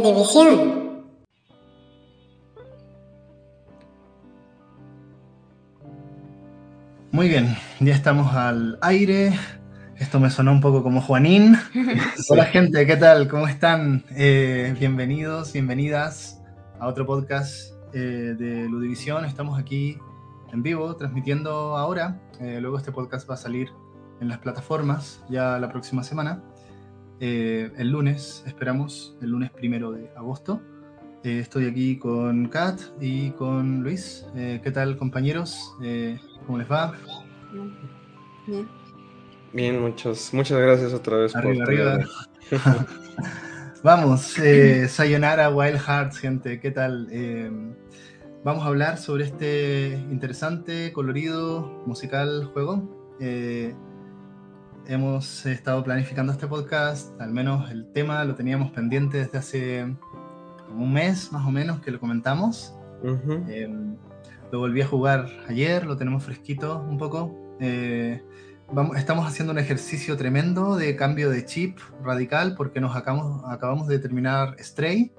Ludivisión. Muy bien, ya estamos al aire. Esto me sonó un poco como Juanín. Hola gente, ¿qué tal? ¿Cómo están? Eh, bienvenidos, bienvenidas a otro podcast eh, de Ludivisión. Estamos aquí en vivo, transmitiendo ahora. Eh, luego este podcast va a salir en las plataformas ya la próxima semana. Eh, el lunes, esperamos, el lunes primero de agosto. Eh, estoy aquí con Kat y con Luis. Eh, ¿Qué tal, compañeros? Eh, ¿Cómo les va? Bien. Bien, muchas, muchas gracias otra vez Arriba, por arriba. Vamos, eh, Sayonara Wild Hearts, gente, ¿qué tal? Eh, vamos a hablar sobre este interesante, colorido, musical juego. Eh, hemos estado planificando este podcast, al menos el tema lo teníamos pendiente desde hace como un mes más o menos que lo comentamos. Ujú. Eh, lo volví a jugar ayer, lo tenemos fresquito un poco. Eh, vamos, estamos haciendo un ejercicio tremendo de cambio de chip radical porque nos acabamos, acabamos de terminar Stray.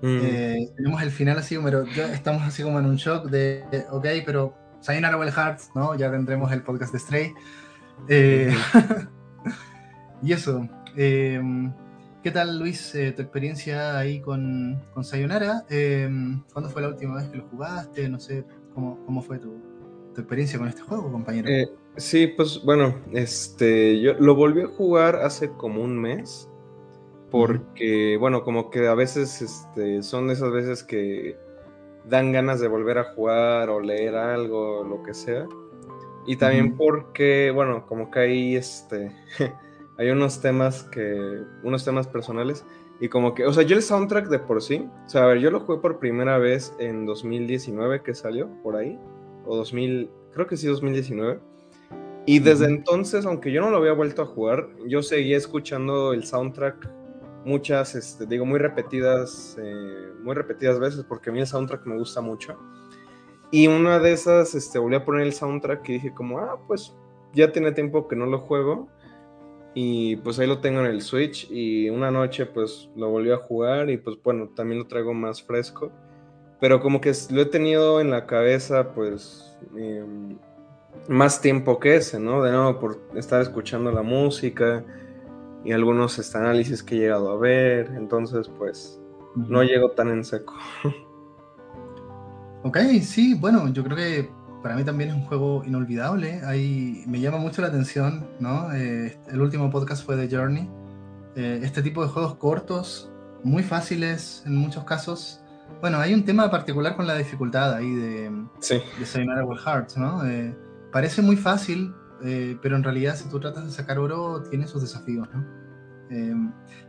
Mm. Eh, tenemos el final así, pero ya estamos así como en un shock de, ok, pero Sayonara Wild Hearts, ¿no? Ya tendremos el podcast de Stray. Eh, y eso. eh, ¿Qué tal, Luis, eh, tu experiencia ahí con, con Sayonara? Eh, ¿Cuándo fue la última vez que lo jugaste? No sé, ¿cómo, cómo fue tu, tu experiencia con este juego, compañero? Eh, sí, pues bueno, este, yo lo volví a jugar hace como un mes, porque, bueno, como que a veces este, son esas veces que dan ganas de volver a jugar o leer algo, lo que sea. Y también porque, bueno, como que hay este, hay unos temas que, unos temas personales. Y como que, o sea, yo el soundtrack de por sí, o sea, a ver, yo lo jugué por primera vez en 2019 que salió, por ahí, o 2000, creo que sí, 2019. Y desde entonces, aunque yo no lo había vuelto a jugar, yo seguía escuchando el soundtrack muchas, este, digo, muy repetidas, eh, muy repetidas veces, porque a mí el soundtrack me gusta mucho. Y una de esas, este, volví a poner el soundtrack y dije como, ah, pues ya tiene tiempo que no lo juego. Y pues ahí lo tengo en el Switch y una noche pues lo volví a jugar y pues bueno, también lo traigo más fresco. Pero como que lo he tenido en la cabeza pues em, más tiempo que ese, ¿no? De nuevo por estar escuchando la música y algunos análisis que he llegado a ver. Entonces pues no llego tan en seco. Ok, sí, bueno, yo creo que para mí también es un juego inolvidable. Ahí me llama mucho la atención, ¿no? Eh, el último podcast fue de Journey. Eh, este tipo de juegos cortos, muy fáciles en muchos casos. Bueno, hay un tema particular con la dificultad ahí de, Sí. de Sayonara Wild Hearts, ¿no? Eh, parece muy fácil, eh, pero en realidad si tú tratas de sacar oro, tiene sus desafíos, ¿no? Eh,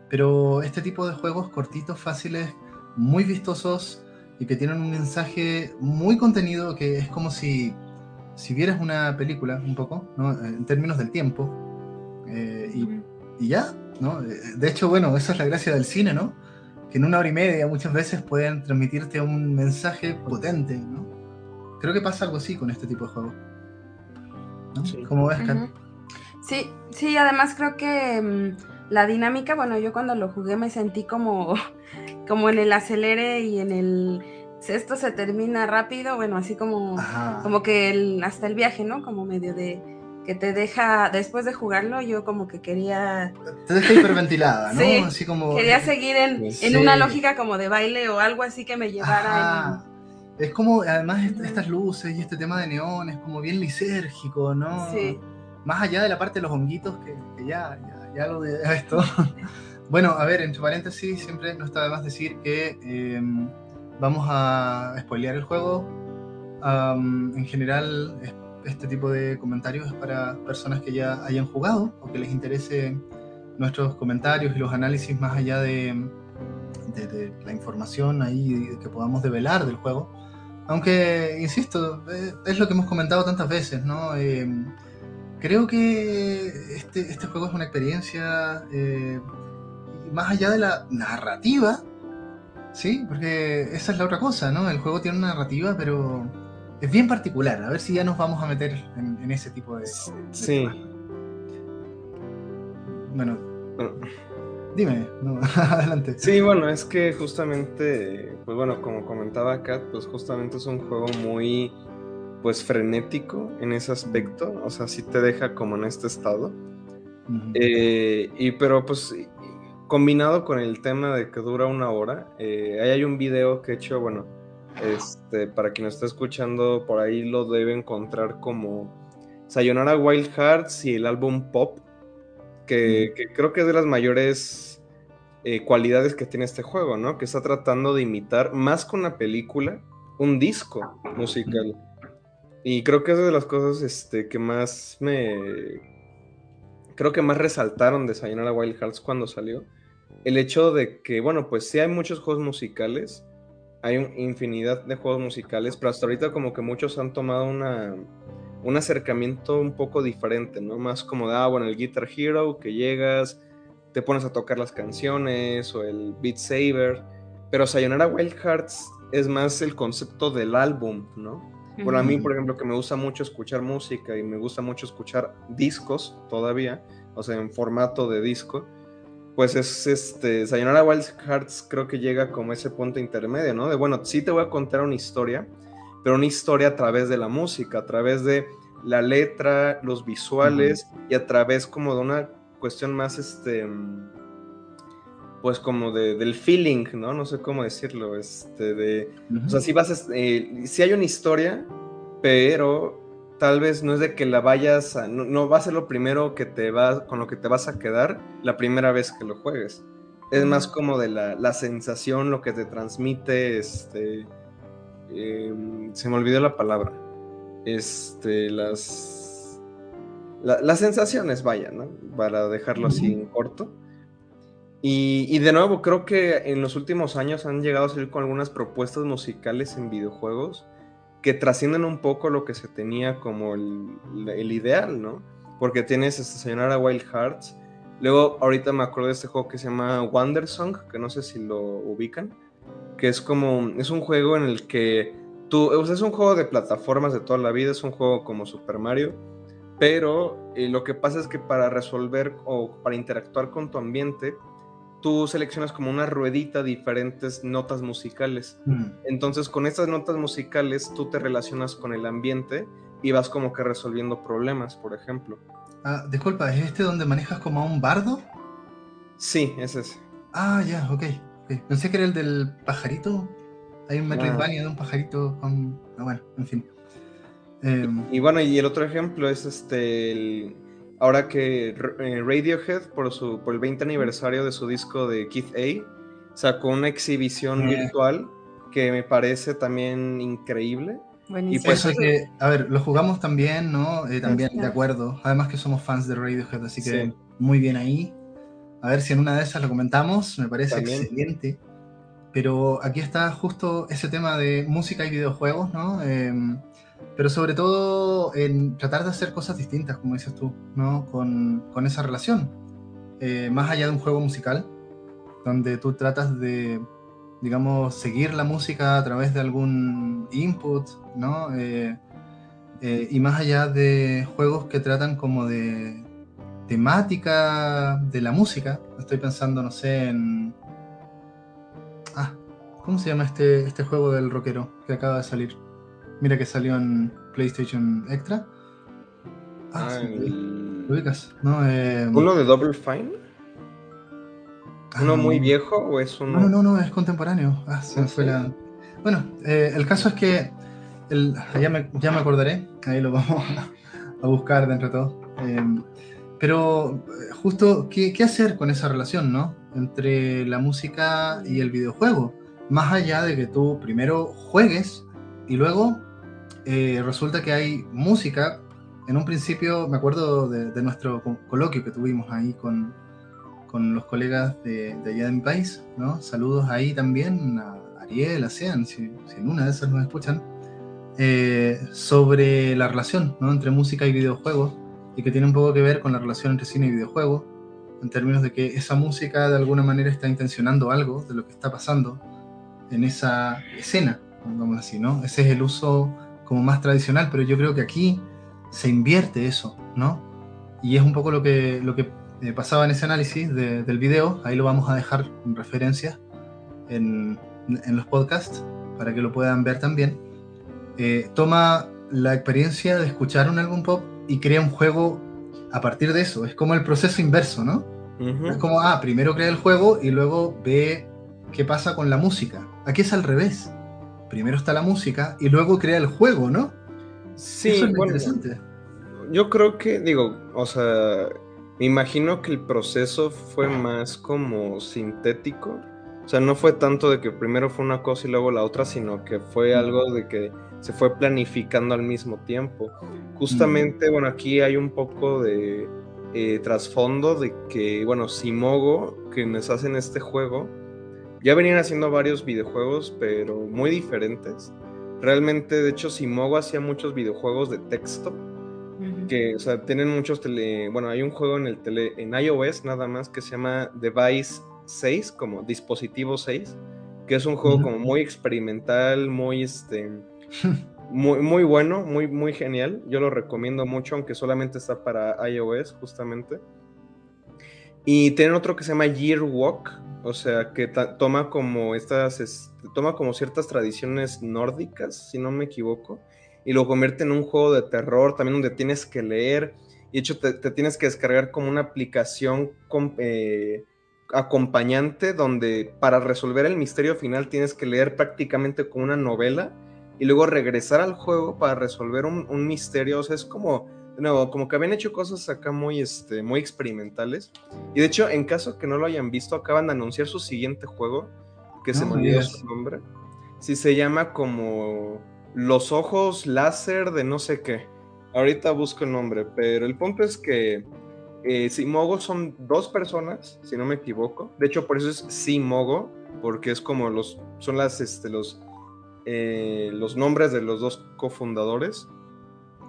pero este tipo de juegos cortitos, fáciles, muy vistosos y que tienen un mensaje muy contenido que es como si, si vieras una película un poco, ¿no? Eh, En términos del tiempo. Eh, y, y ya, ¿no? Eh, De hecho, bueno, esa es la gracia del cine, ¿no? Que en una hora y media muchas veces pueden transmitirte un mensaje potente, ¿no? Creo que pasa algo así con este tipo de juegos. ¿no? Sí. ¿Cómo ves? Ujú. Sí, sí, además creo que mm, la dinámica, bueno, yo cuando lo jugué me sentí como, como en el acelere y en el esto se termina rápido, bueno, así como, Ajá. como que el- hasta el viaje, ¿no? Como medio de que te deja, después de jugarlo, yo como que quería, Te deja hiperventilada, ¿no? Sí, Así como... quería seguir en, Sí. en una lógica como de baile o algo así que me llevara Ajá. Es como, además, est- estas luces y este tema de neón es como bien lisérgico, ¿no? Sí. Más allá de la parte de los honguitos, que, que ya, ya, ya lo de esto. Bueno, a ver, entre paréntesis, siempre no está de más decir que eh, vamos a spoilear el juego. Am, en general, es- este tipo de comentarios es para personas que ya hayan jugado o que les interese nuestros comentarios y los análisis más allá de, de- de la información ahí que podamos develar del juego. Aunque, insisto, eh, es lo que hemos comentado tantas veces, ¿no? Eh, creo que este, este juego es una experiencia eh, más allá de la narrativa, ¿sí? Porque esa es la otra cosa, ¿no? El juego tiene una narrativa, pero es bien particular. A ver si ya nos vamos a meter en, en ese tipo de... de Sí. temas. Bueno, Bueno, Dime, no, adelante. Sí, bueno, es que justamente, pues bueno, como comentaba Kat, pues justamente es un juego muy, pues frenético en ese aspecto, o sea, sí te deja como en este estado. Eh, y pero pues combinado con el tema de que dura una hora, eh, ahí hay un video que he hecho, bueno, este, para quien está escuchando, por ahí lo debe encontrar como Sayonara Wild Hearts y el álbum Pop, que, creo que es de las mayores eh, cualidades que tiene este juego, ¿no? Que está tratando de imitar, más que una película, un disco musical. Y creo que es de las cosas este, que más me. Creo que más resaltaron de Sayonara Wild Hearts cuando salió. El hecho de que, bueno, pues sí hay muchos juegos musicales, hay una infinidad de juegos musicales, pero hasta ahorita como que muchos han tomado una, un acercamiento un poco diferente, ¿no? Más como de, ah, bueno, el Guitar Hero, que llegas, te pones a tocar las canciones, o el Beat Saber, pero Sayonara Wild Hearts es más el concepto del álbum, ¿no? Bueno, a mí, por ejemplo, que me gusta mucho escuchar música y me gusta mucho escuchar discos todavía, o sea, en formato de disco, pues es este, Sayonara Wild Hearts creo que llega como ese punto intermedio, ¿no? De bueno, sí te voy a contar una historia, pero una historia a través de la música, a través de la letra, los visuales y a través como de una cuestión más, este, pues como de, del feeling, ¿no? No sé cómo decirlo, este, de, o sea, si vas, eh, si hay una historia, pero tal vez no es de que la vayas a, no, va a ser lo primero que te va, con lo que te vas a quedar la primera vez que lo juegues. Es más como de la, la sensación, lo que te transmite, este, em, se me olvidó la palabra, este, las, las sensaciones, vaya, ¿no? Para dejarlo así en corto. Y, y, de nuevo, creo que en los últimos años han llegado a salir con algunas propuestas musicales en videojuegos que trascienden un poco lo que se tenía como el, ideal, ¿no? Porque tienes esta señora Wild Hearts. Luego, ahorita me acuerdo de este juego que se llama Wonder Song, que no sé si lo ubican, que es como, es un juego en el que tú, o sea, es un juego de plataformas de toda la vida, es un juego como Super Mario, pero eh, lo que pasa es que para resolver o para interactuar con tu ambiente, tú seleccionas como una ruedita diferentes notas musicales. Mm. Entonces, con estas notas musicales, tú te relacionas con el ambiente y vas como que resolviendo problemas, por ejemplo. Ah, disculpa, ¿es este donde manejas como a un bardo? Sí, es ese. Ah, ya, ok. Pensé que era el del pajarito. Hay un Metroidvania de un pajarito con. Ah, bueno, en fin. Em, y, bueno, y el otro ejemplo es este ahora que eh, Radiohead, por, su, por el 20 aniversario de su disco de Keith A, sacó una exhibición virtual que me parece también increíble. Y pues Eso que, a ver, lo jugamos también, ¿no? Eh, también, de acuerdo. Además que somos fans de Radiohead, así que muy bien ahí. A ver si en una de esas lo comentamos, me parece excelente. Pero aquí está justo ese tema de música y videojuegos, ¿no? Em, pero sobre todo en tratar de hacer cosas distintas, como dices tú, ¿no? Con, con esa relación. Eh, más allá de un juego musical, donde tú tratas de, digamos, seguir la música a través de algún input, ¿no? Eh, eh, y más allá de juegos que tratan como de temática de la música, estoy pensando, no sé, en... Ah, ¿cómo se llama este, este juego del rockero que acaba de salir? Mira que salió en PlayStation Extra. Ah, ah ¿Lo ubicas? ¿No? Eh, ¿Uno de Double Fine? ¿Uno ah, muy viejo o es uno.? No, no, no, es contemporáneo. Ah, se me fue la. Bueno, eh, el caso es que. El... Ya, me, ya me acordaré, ahí lo vamos a buscar dentro de todo. Em, pero eh, justo, ¿qué, ¿qué, hacer con esa relación, no? Entre la música y el videojuego. Más allá de que tú primero juegues y luego eh, resulta que hay música. En un principio, me acuerdo de, nuestro coloquio que tuvimos ahí con, con los colegas de, allá de mi país, ¿no? Saludos ahí también a Ariel, a Sean, si, en una de esas nos escuchan, eh, sobre la relación ¿no? entre música y videojuegos y que tiene un poco que ver con la relación entre cine y videojuegos, en términos de que esa música de alguna manera está intencionando algo de lo que está pasando en esa escena, digamos así, ¿no? Ese es el uso como más tradicional, pero yo creo que aquí se invierte eso, ¿no? Y es un poco lo que, lo que eh, pasaba en ese análisis del video, ahí lo vamos a dejar en referencia en, los podcasts para que lo puedan ver también, eh, toma la experiencia de escuchar un álbum pop y crea un juego a partir de eso. Es como el proceso inverso, ¿no? Es como, ah, primero crea el juego y luego ve qué pasa con la música. Aquí es al revés. Primero está la música y luego crea el juego, ¿no? Sí, Eso es interesante. Yo creo que, digo, o sea, me imagino que el proceso fue más como sintético. O sea, no fue tanto de que primero fue una cosa y luego la otra, sino que fue algo de que se fue planificando al mismo tiempo. Justamente, bueno, aquí hay un poco de eh, trasfondo de que, bueno, Simogo, quienes hacen este juego, ya venían haciendo varios videojuegos, pero muy diferentes. Realmente, de hecho, Simogo hacía muchos videojuegos de texto, que, o sea, tienen muchos tele... Bueno, hay un juego en el tele... en iOS nada más que se llama Device 6, como dispositivo 6, que es un juego como muy experimental, muy, este muy, muy bueno, muy, muy genial. Yo lo recomiendo mucho, aunque solamente está para iOS, justamente. Y tienen otro que se llama Year Walk, o sea, que toma como estas, toma como ciertas tradiciones nórdicas, si no me equivoco, y lo convierte en un juego de terror, también donde tienes que leer, y de hecho te, tienes que descargar como una aplicación eh, acompañante, donde para resolver el misterio final tienes que leer prácticamente como una novela, y luego regresar al juego para resolver un, misterio. O sea, es como, nuevo, como que habían hecho cosas acá muy, este, muy experimentales. Y de hecho, en caso que no lo hayan visto, acaban de anunciar su siguiente juego, que se me olvidó su nombre. Sí, se llama como Los Ojos Láser de no sé qué. Ahorita busco el nombre, pero el punto es que eh, Simogo son dos personas, si no me equivoco. De hecho, por eso es Simogo, porque es como los, son las, este, los eh, los nombres de los dos cofundadores.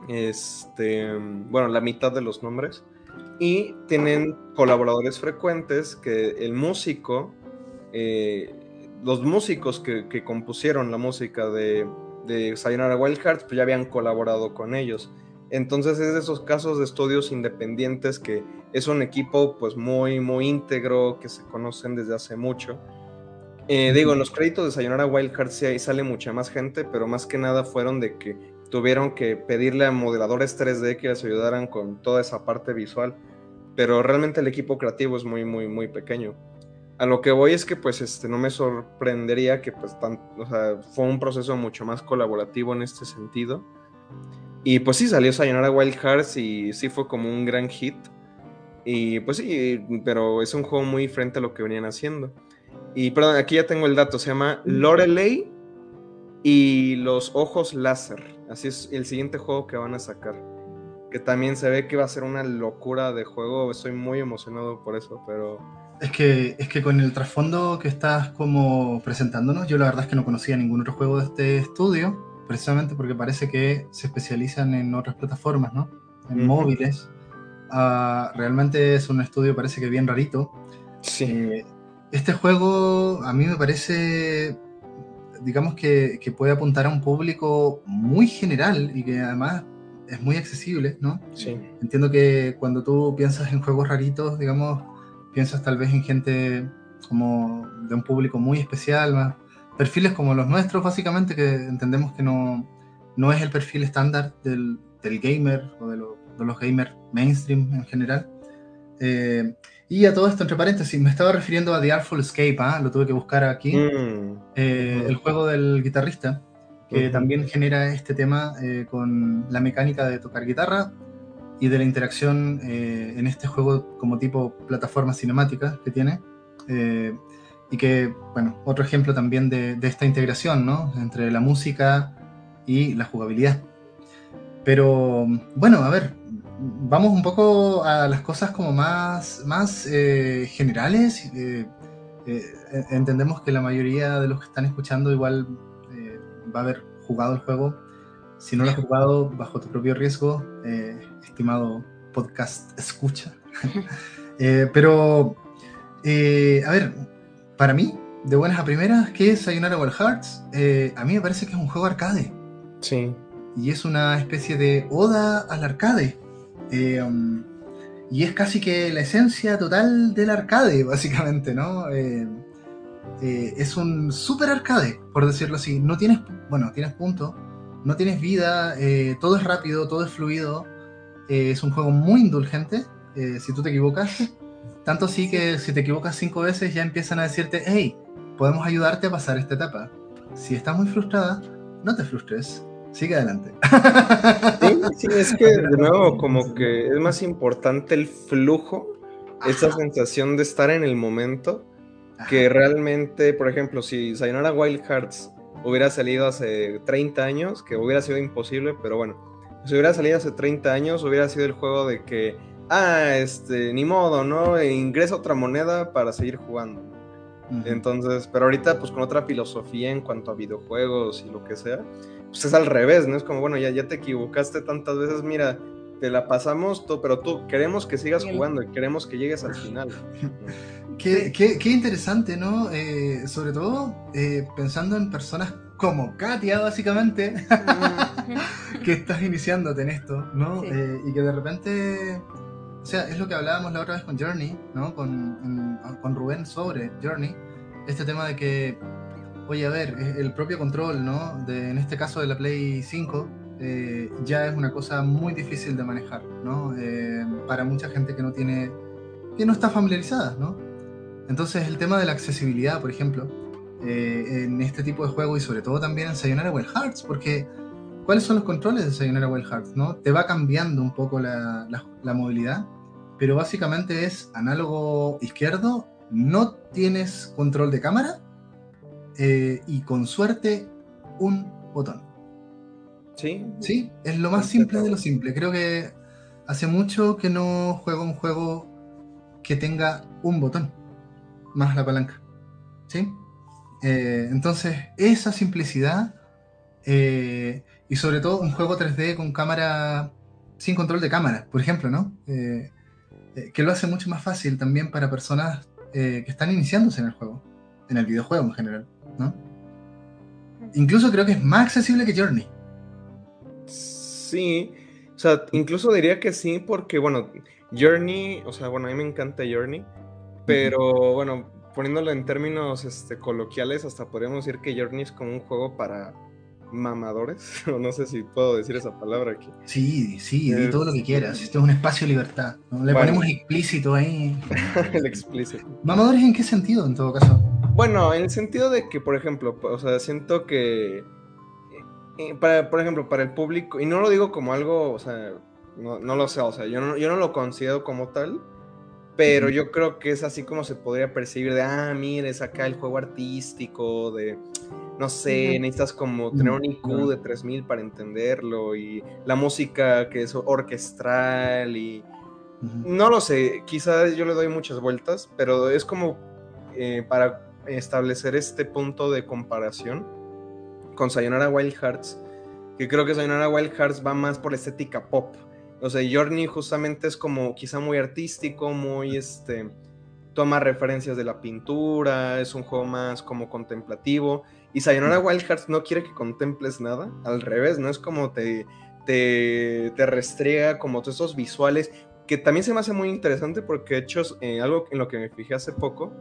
Este, bueno, la mitad de los nombres. Y tienen colaboradores frecuentes que el músico, eh, los músicos que, compusieron la música de, de Sayonara Wild Hearts, pues ya habían colaborado con ellos. Entonces es de esos casos de estudios independientes que es un equipo pues muy, muy íntegro, que se conocen desde hace mucho eh, digo, en los créditos de Sayonara Wild Hearts sí ahí sale mucha más gente, pero más que nada fueron de que tuvieron que pedirle a modeladores 3D que les ayudaran con toda esa parte visual. Pero realmente el equipo creativo es muy, muy, muy pequeño. A lo que voy es que pues este, no me sorprendería que pues o sea, fue un proceso mucho más colaborativo en este sentido. Y pues sí, salió Sayonara Wild Hearts y sí fue como un gran hit. Y pues sí, pero es un juego muy diferente a lo que venían haciendo. Y perdón, aquí ya tengo el dato, se llama Lorelei y los ojos láser. Así es el siguiente juego que van a sacar. Que también se ve que va a ser una locura de juego. Estoy muy emocionado por eso, pero... Es que, es que con el trasfondo que estás como presentándonos, yo la verdad es que no conocía ningún otro juego de este estudio, precisamente porque parece que se especializan en otras plataformas, ¿no? En móviles. Ah, realmente es un estudio, parece que bien rarito. Sí. Eh, este juego a mí me parece, digamos que, puede apuntar a un público muy general y que además es muy accesible, ¿no? Sí. Entiendo que cuando tú piensas en juegos raritos, digamos, piensas tal vez en gente como de un público muy especial, perfiles como los nuestros, básicamente, que entendemos que no, no es el perfil estándar del, gamer o de, de, los gamers mainstream en general. Eh, y a todo esto, entre paréntesis, me estaba refiriendo a The Artful Escape, ¿ah? lo tuve que buscar aquí, mm. eh, el juego del guitarrista, que también genera este tema eh, con la mecánica de tocar guitarra y de la interacción eh, en este juego como tipo plataforma cinemática que tiene. y que, bueno, otro ejemplo también de, de esta integración, ¿no? Entre la música y la jugabilidad. Pero, bueno, a ver, vamos un poco a las cosas como más, más eh, generales. Eh, eh, entendemos que la mayoría de los que están escuchando igual va a haber jugado el juego. Si no lo has jugado, bajo tu propio riesgo, estimado podcast escucha. pero, a ver, para mí, de buenas a primeras, ¿qué es Sayonara Wild Hearts? a mí me parece que es un juego arcade. Sí. Y es una especie de oda al arcade. Eh, um, y es casi que la esencia total del arcade, básicamente, ¿no? Eh, eh, es un super arcade, por decirlo así. No tienes, bueno, tienes puntos, no tienes vida, todo es rápido, todo es fluido. es un juego muy indulgente, si tú te equivocas. Tanto así que si te equivocas cinco veces ya empiezan a decirte, hey, podemos ayudarte a pasar esta etapa. Si estás muy frustrada, no te frustres, sigue adelante. Sí, sí, es que de nuevo como que es más importante el flujo, esa sensación de estar en el momento, que realmente, por ejemplo, si Sayonara Wild Hearts hubiera salido hace 30 años, que hubiera sido imposible, pero bueno, si hubiera salido hace 30 años, hubiera sido el juego de que, ah, este, ni modo, ¿no? E ingresa otra moneda para seguir jugando. Entonces, pero ahorita pues con otra filosofía en cuanto a videojuegos y lo que sea, pues es al revés, ¿no? Es como, bueno, ya, ya te equivocaste tantas veces, mira, te la pasamos, todo, pero tú queremos que sigas jugando y queremos que llegues al final. qué, qué, qué, interesante, ¿no? Eh, sobre todo eh, pensando en personas como Katia, básicamente, que estás iniciándote en esto, ¿no? Eh, y que de repente, o sea, es lo que hablábamos la otra vez con Journey, ¿no? Con, con Rubén sobre Journey, este tema de que Oye, a ver, el propio control, ¿no? De, en este caso de la Play 5, eh, ya es una cosa muy difícil de manejar, ¿no? Eh, para mucha gente que no tiene, que no está familiarizada, ¿no? Entonces el tema de la accesibilidad, por ejemplo, eh, en este tipo de juego y sobre todo también en Sayonara Wild Hearts, porque ¿cuáles son los controles de Sayonara Wild Hearts, no? Te va cambiando un poco la, la movilidad, pero básicamente es análogo izquierdo, no tienes control de cámara eh, y con suerte un botón. Sí. Sí, es lo más simple de lo simple. Creo que hace mucho que no juego un juego que tenga un botón más la palanca. ¿Sí? Eh, entonces, esa simplicidad eh, y sobre todo un juego 3D con cámara sin control de cámara, por ejemplo, ¿no? Que lo hace mucho más fácil también para personas que están iniciándose en el juego, en el videojuego en general. ¿no? Incluso creo que es más accesible que Journey. Sí, o sea, incluso diría que sí, porque bueno, Journey, o sea, bueno, a mí me encanta Journey, pero bueno, poniéndolo en términos este, coloquiales, hasta podríamos decir que Journey es como un juego para mamadores, o no sé si puedo decir esa palabra aquí. Sí, sí, di todo lo que quieras, esto es un espacio de libertad, le ponemos explícito ahí. El explícito. ¿Mamadores en qué sentido, en todo caso? Bueno, en el sentido de que, por ejemplo, o sea, siento que, eh, eh, para, por ejemplo, para el público, y no lo digo como algo, o sea, no, lo sé, o sea, yo no, yo no lo considero como tal, pero yo creo que es así como se podría percibir de, ah, mire, es acá el juego artístico, de, no sé, necesitas como tener un IQ de 3000 para entenderlo, y la música que es orquestral, y no lo sé, quizás yo le doy muchas vueltas, pero es como eh, para establecer este punto de comparación con Sayonara Wild Hearts, que creo que Sayonara Wild Hearts va más por la estética pop. O sea, Journey justamente es como quizá muy artístico, muy este toma referencias de la pintura, es un juego más como contemplativo. Y Sayonara Wild Hearts no quiere que contemples nada, al revés, no es como te, te, te restriega como todos esos visuales, que también se me hace muy interesante porque, de hecho, eh, algo en lo que me fijé hace poco,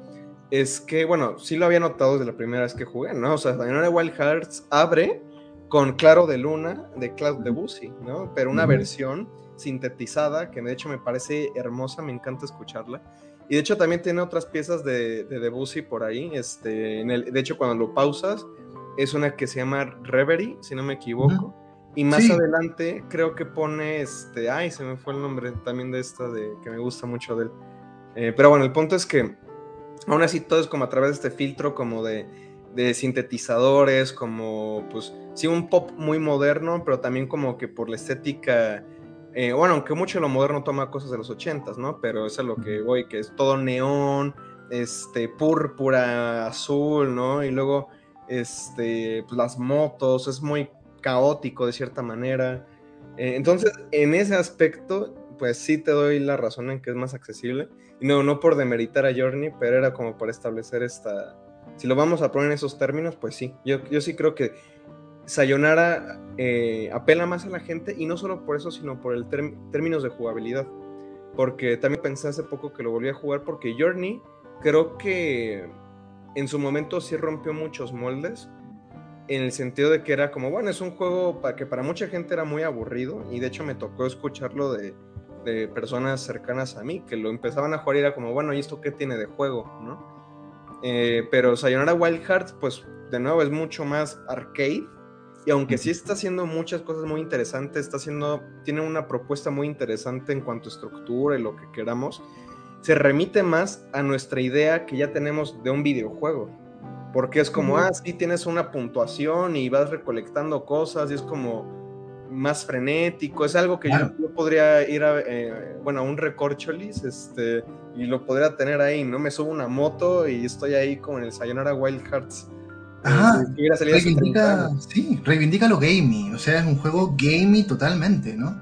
es que, bueno, sí lo había notado desde la primera vez que jugué, ¿no? O sea, Sayonara Wild Hearts abre con Claro de Luna de Cloud Debussy, ¿no? Pero una versión sintetizada que de hecho me parece hermosa, me encanta escucharla. Y de hecho también tiene otras piezas de, Debussy por ahí. Este, en el, de hecho, cuando lo pausas, es una que se llama Reverie, si no me equivoco. Y más adelante creo que pone este. Ay, se me fue el nombre también de esta de que me gusta mucho de él. Eh, pero bueno, el punto es que aún así todo es como a través de este filtro como de, sintetizadores, como pues sí un pop muy moderno, pero también como que por la estética, eh, bueno, aunque mucho de lo moderno toma cosas de los ochentas, ¿no? Pero es a lo que voy, que es todo neón, este, púrpura, azul, ¿no? Y luego, este, pues las motos, es muy caótico de cierta manera. Eh, entonces, en ese aspecto, pues sí te doy la razón en que es más accesible. Y no, no por demeritar a Journey, pero era como para establecer esta... Si lo vamos a poner en esos términos, pues sí. Yo, yo sí creo que Sayonara eh, apela más a la gente y no solo por eso, sino por el términos de jugabilidad. porque también pensé hace poco que lo volví a jugar porque Journey creo que en su momento sí rompió muchos moldes en el sentido de que era como, bueno, es un juego que para mucha gente era muy aburrido y de hecho me tocó escucharlo de, de personas cercanas a mí que lo empezaban a jugar y era como, bueno, ¿y esto qué tiene de juego? ¿no? Eh, pero Sayonara Wild Hearts, pues de nuevo es mucho más arcade y aunque sí está haciendo muchas cosas muy interesantes, está haciendo, tiene una propuesta muy interesante en cuanto a estructura y lo que queramos, se remite más a nuestra idea que ya tenemos de un videojuego. Porque es como, ah, sí, tienes una puntuación y vas recolectando cosas y es como más frenético. Es algo que yo, podría ir a, eh, bueno, a un recorcholis este, y lo podría tener ahí, ¿no? Me subo una moto y estoy ahí como en el Sayonara Wild Hearts Ajá, reivindica, sí, reivindica lo gamey, o sea, es un juego gamey totalmente, ¿no?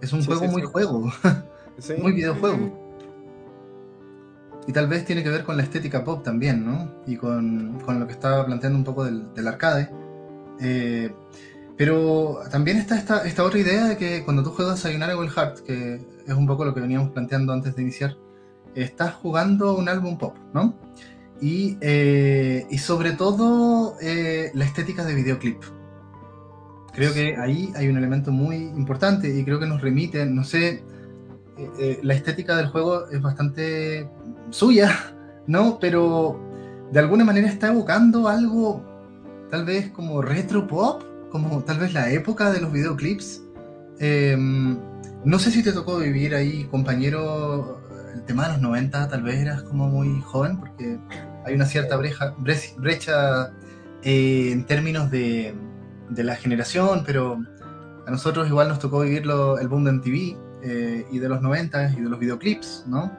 Es un juego muy juego, muy videojuego. Y tal vez tiene que ver con la estética pop también, ¿no? Y con, lo que estaba planteando un poco del, arcade. Eh, pero también está esta, esta, otra idea de que cuando tú juegas Sayonara Wild Heart, que es un poco lo que veníamos planteando antes de iniciar, estás jugando un álbum pop, ¿no? Y, eh, y sobre todo eh, la estética de videoclip. Creo que ahí hay un elemento muy importante y creo que nos remite, no sé, eh, la estética del juego es bastante suya, ¿no? Pero de alguna manera está evocando algo tal vez como retro pop, como tal vez la época de los videoclips. Em, no sé si te tocó vivir ahí, compañero, el tema de los 90, tal vez eras como muy joven, porque hay una cierta brecha, brecha eh, en términos de, de, la generación, pero a nosotros igual nos tocó vivir el boom de MTV eh, y de los 90 y de los videoclips, ¿no?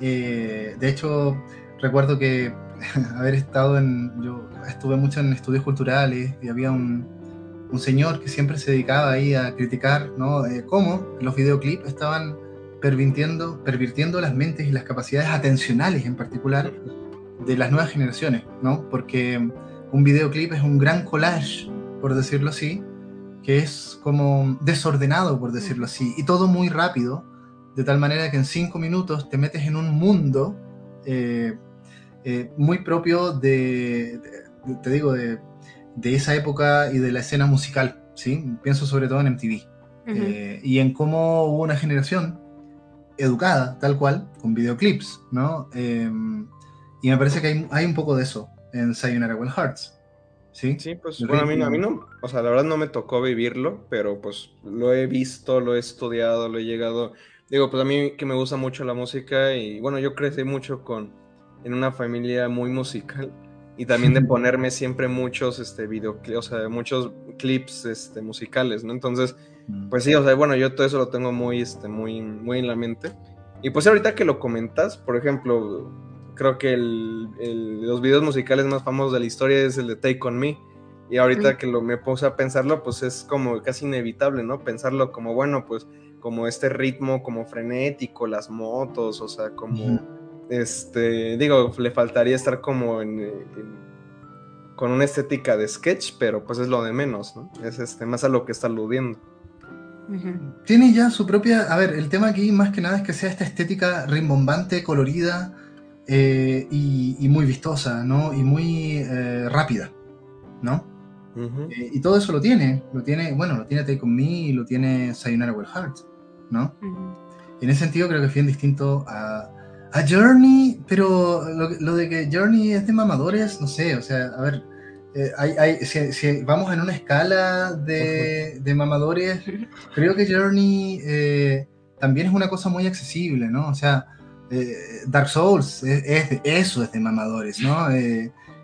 Eh, de hecho, recuerdo que haber estado en, yo estuve mucho en estudios culturales y había un, un señor que siempre se dedicaba ahí a criticar, ¿no? cómo los videoclips estaban pervirtiendo, pervirtiendo las mentes y las capacidades atencionales en particular de las nuevas generaciones, ¿no? Porque un videoclip es un gran collage, por decirlo así, que es como desordenado, por decirlo así, y todo muy rápido, de tal manera que en cinco minutos te metes en un mundo eh, eh, muy propio de, te digo, de, esa época y de la escena musical, ¿sí? Pienso sobre todo en MTV. Eh, y en cómo hubo una generación educada, tal cual, con videoclips, ¿no? Y me parece que hay, un poco de eso en Sayonara Wild Hearts. Sí, sí pues bueno, a mí, a mí no, o sea, la verdad no me tocó vivirlo, pero pues lo he visto, lo he estudiado, lo he llegado. Digo, pues a mí que me gusta mucho la música y bueno, yo crecí mucho con en una familia muy musical y también de ponerme siempre muchos este videoclips, o sea, muchos clips este musicales, ¿no? Entonces, mm. pues sí, o sea, bueno, yo todo eso lo tengo muy este muy muy en la mente. Y pues ahorita que lo comentas, por ejemplo, creo que el, los videos musicales más famosos de la historia es el de Take On Me. Y ahorita que lo, me puse a pensarlo, pues es como casi inevitable, ¿no? Pensarlo como, bueno, pues como este ritmo como frenético, las motos, o sea, como, este, digo, le faltaría estar como en, con una estética de sketch, pero pues es lo de menos, ¿no? Es este, más a lo que está aludiendo. Tiene ya su propia, a ver, el tema aquí más que nada es que sea esta estética rimbombante, colorida, eh, y, muy vistosa, ¿no? Y muy eh, rápida, ¿no? Eh, y todo eso lo tiene, lo tiene, bueno, lo tiene Take On Me y lo tiene Sayonara Wild Heart, ¿no? En ese sentido creo que es bien distinto a, a Journey, pero lo, de que Journey es de mamadores, no sé, o sea, a ver, hay, hay, si, vamos en una escala de, de mamadores, creo que Journey también es una cosa muy accesible, ¿no? O sea, eh, Dark Souls, es, eso es de mamadores, ¿no?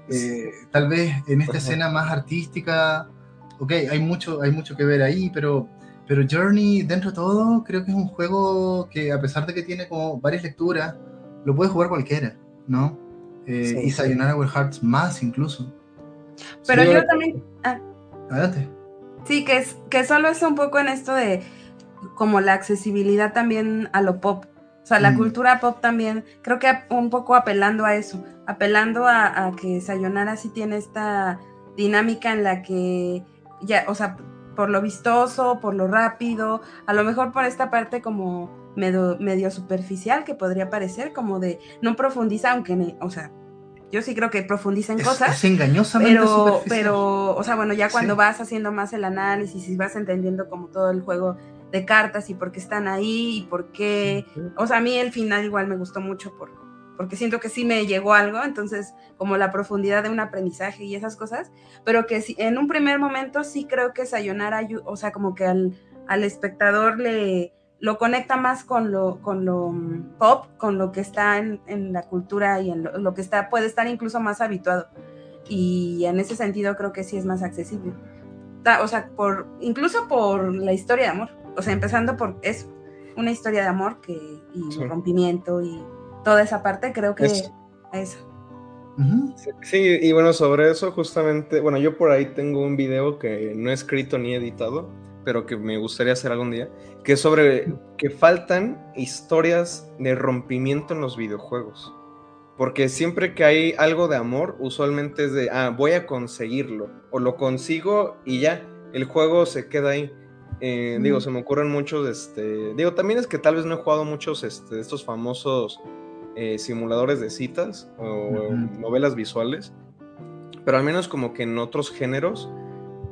Eh, eh, tal vez en esta escena más artística, ok, hay mucho, hay mucho que ver ahí, pero, pero Journey, dentro de todo, creo que es un juego que a pesar de que tiene como varias lecturas, lo puede jugar cualquiera, ¿no? y Sayonara Wild Hearts más incluso. Pero yo también... Ah. Adelante. Sí, que, es, que solo es un poco en esto de como la accesibilidad también a lo pop. O sea, la mm. cultura pop también, creo que un poco apelando a eso, apelando a, que Sayonara sí tiene esta dinámica en la que ya, o sea, por lo vistoso, por lo rápido, a lo mejor por esta parte como medio, medio superficial que podría parecer, como de no profundiza, aunque, o sea, yo sí creo que profundiza en cosas. Es engañosamente pero, pero, o sea, bueno, ya cuando vas haciendo más el análisis y vas entendiendo como todo el juego de cartas y por qué están ahí y por qué, o sea, a mí el final igual me gustó mucho por, porque siento que sí me llegó algo, entonces como la profundidad de un aprendizaje y esas cosas, pero que sí, en un primer momento sí creo que Sayonara, o sea, como que al, al espectador le lo conecta más con lo, con lo mm, pop, con lo que está en, en la cultura y en lo, que está, puede estar incluso más habituado. Y en ese sentido creo que sí es más accesible. O sea, por, incluso por la historia de amor. O sea, empezando por eso, una historia de amor que, y rompimiento y toda esa parte, creo que es eso. Sí, y bueno, sobre eso justamente, bueno, yo por ahí tengo un video que no he escrito ni editado, pero que me gustaría hacer algún día, que es sobre que faltan historias de rompimiento en los videojuegos. Porque siempre que hay algo de amor, usualmente es de, ah, voy a conseguirlo, o lo consigo y ya, el juego se queda ahí. Eh, digo, se me ocurren muchos, este, digo, también es que tal vez no he jugado muchos este, de estos famosos eh, simuladores de citas o novelas visuales, pero al menos como que en otros géneros,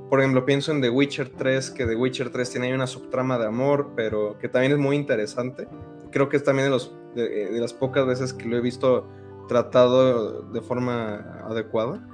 por ejemplo, pienso en The Witcher 3, que The Witcher 3 tiene ahí una subtrama de amor, pero que también es muy interesante. Creo que es también de, los, de, las pocas veces que lo he visto tratado de forma adecuada.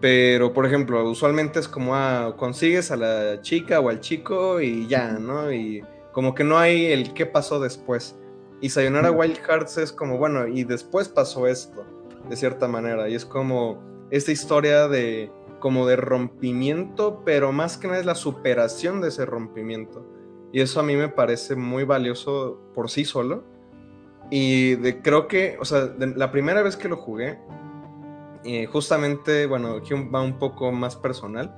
Pero, por ejemplo, usualmente es como, ah, consigues a la chica o al chico y ya, ¿no? Y como que no hay el qué pasó después. Y Sayonara Wild Hearts es como, bueno, y después pasó esto, de cierta manera. Y es como esta historia de como de rompimiento, pero más que nada es la superación de ese rompimiento. Y eso a mí me parece muy valioso por sí solo. Y de, creo que, o sea, la primera vez que lo jugué, eh, justamente, bueno, aquí va un poco más personal,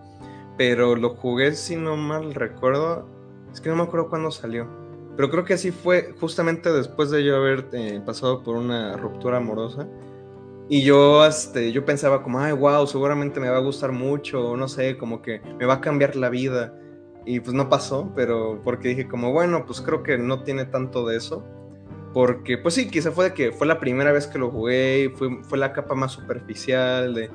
pero lo jugué, si no mal recuerdo, es que no me acuerdo cuándo salió pero creo que así fue justamente después de yo haber eh, pasado por una ruptura amorosa. Y yo, este, yo pensaba como, ay, wow, seguramente me va a gustar mucho, no sé, como que me va a cambiar la vida. Y pues no pasó, pero porque dije como, bueno, pues creo que no tiene tanto de eso. Porque, pues sí, quizá fue de que fue la primera vez que lo jugué, y fue, fue la capa más superficial.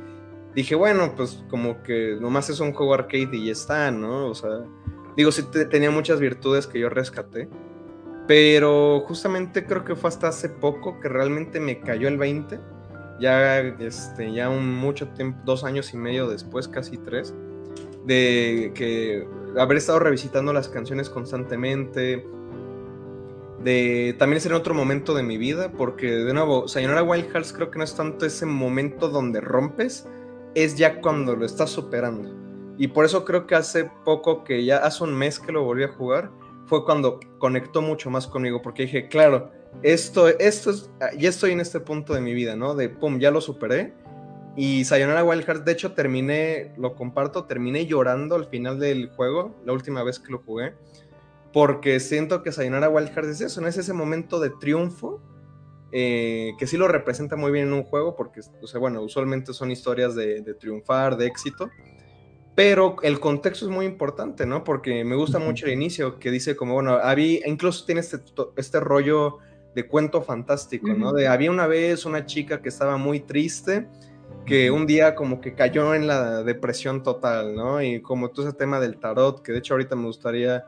Dije, bueno, pues como que nomás es un juego arcade y ya está, ¿no? O sea, digo, sí tenía muchas virtudes que yo rescaté, pero justamente creo que fue hasta hace poco que realmente me cayó el 20. Ya, este, ya un mucho tiempo, dos años y medio después, casi tres, de que haber estado revisitando las canciones constantemente, de también ser en otro momento de mi vida, porque de nuevo, Sayonara Wild Hearts creo que no es tanto ese momento donde rompes, es ya cuando lo estás superando. Y por eso creo que hace poco, que ya hace un mes que lo volví a jugar, fue cuando conectó mucho más conmigo, porque dije, claro, esto, esto es, ah, ya estoy en este punto de mi vida, ¿no? De, pum, ya lo superé. Y Sayonara Wild Hearts, de hecho, terminé, lo comparto, terminé llorando al final del juego, la última vez que lo jugué, porque siento que Sayonara Wild Hearts es eso, ¿no? Es ese momento de triunfo, eh, que sí lo representa muy bien en un juego, porque, o sea, bueno, usualmente son historias de, de triunfar, de éxito, pero el contexto es muy importante, ¿no? Porque me gusta mucho el inicio, que dice como, bueno, había, incluso tiene este, este rollo de cuento fantástico, ¿no? De había una vez una chica que estaba muy triste, que un día como que cayó en la depresión total, ¿no? Y como todo ese tema del tarot, que de hecho ahorita me gustaría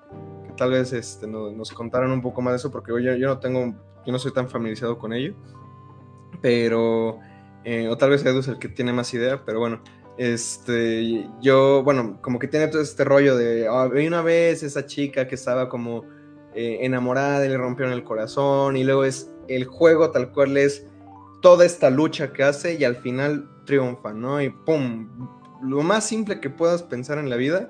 tal vez este, nos, contaran un poco más de eso, porque yo, yo no tengo, yo no soy tan familiarizado con ello, pero, eh, o tal vez Edu es el que tiene más idea, pero bueno, este, yo, bueno, como que tiene todo este rollo de, oh, una vez esa chica que estaba como eh, enamorada y le rompieron el corazón y luego es el juego tal cual es toda esta lucha que hace y al final triunfa, ¿no? Y ¡pum! Lo más simple que puedas pensar en la vida,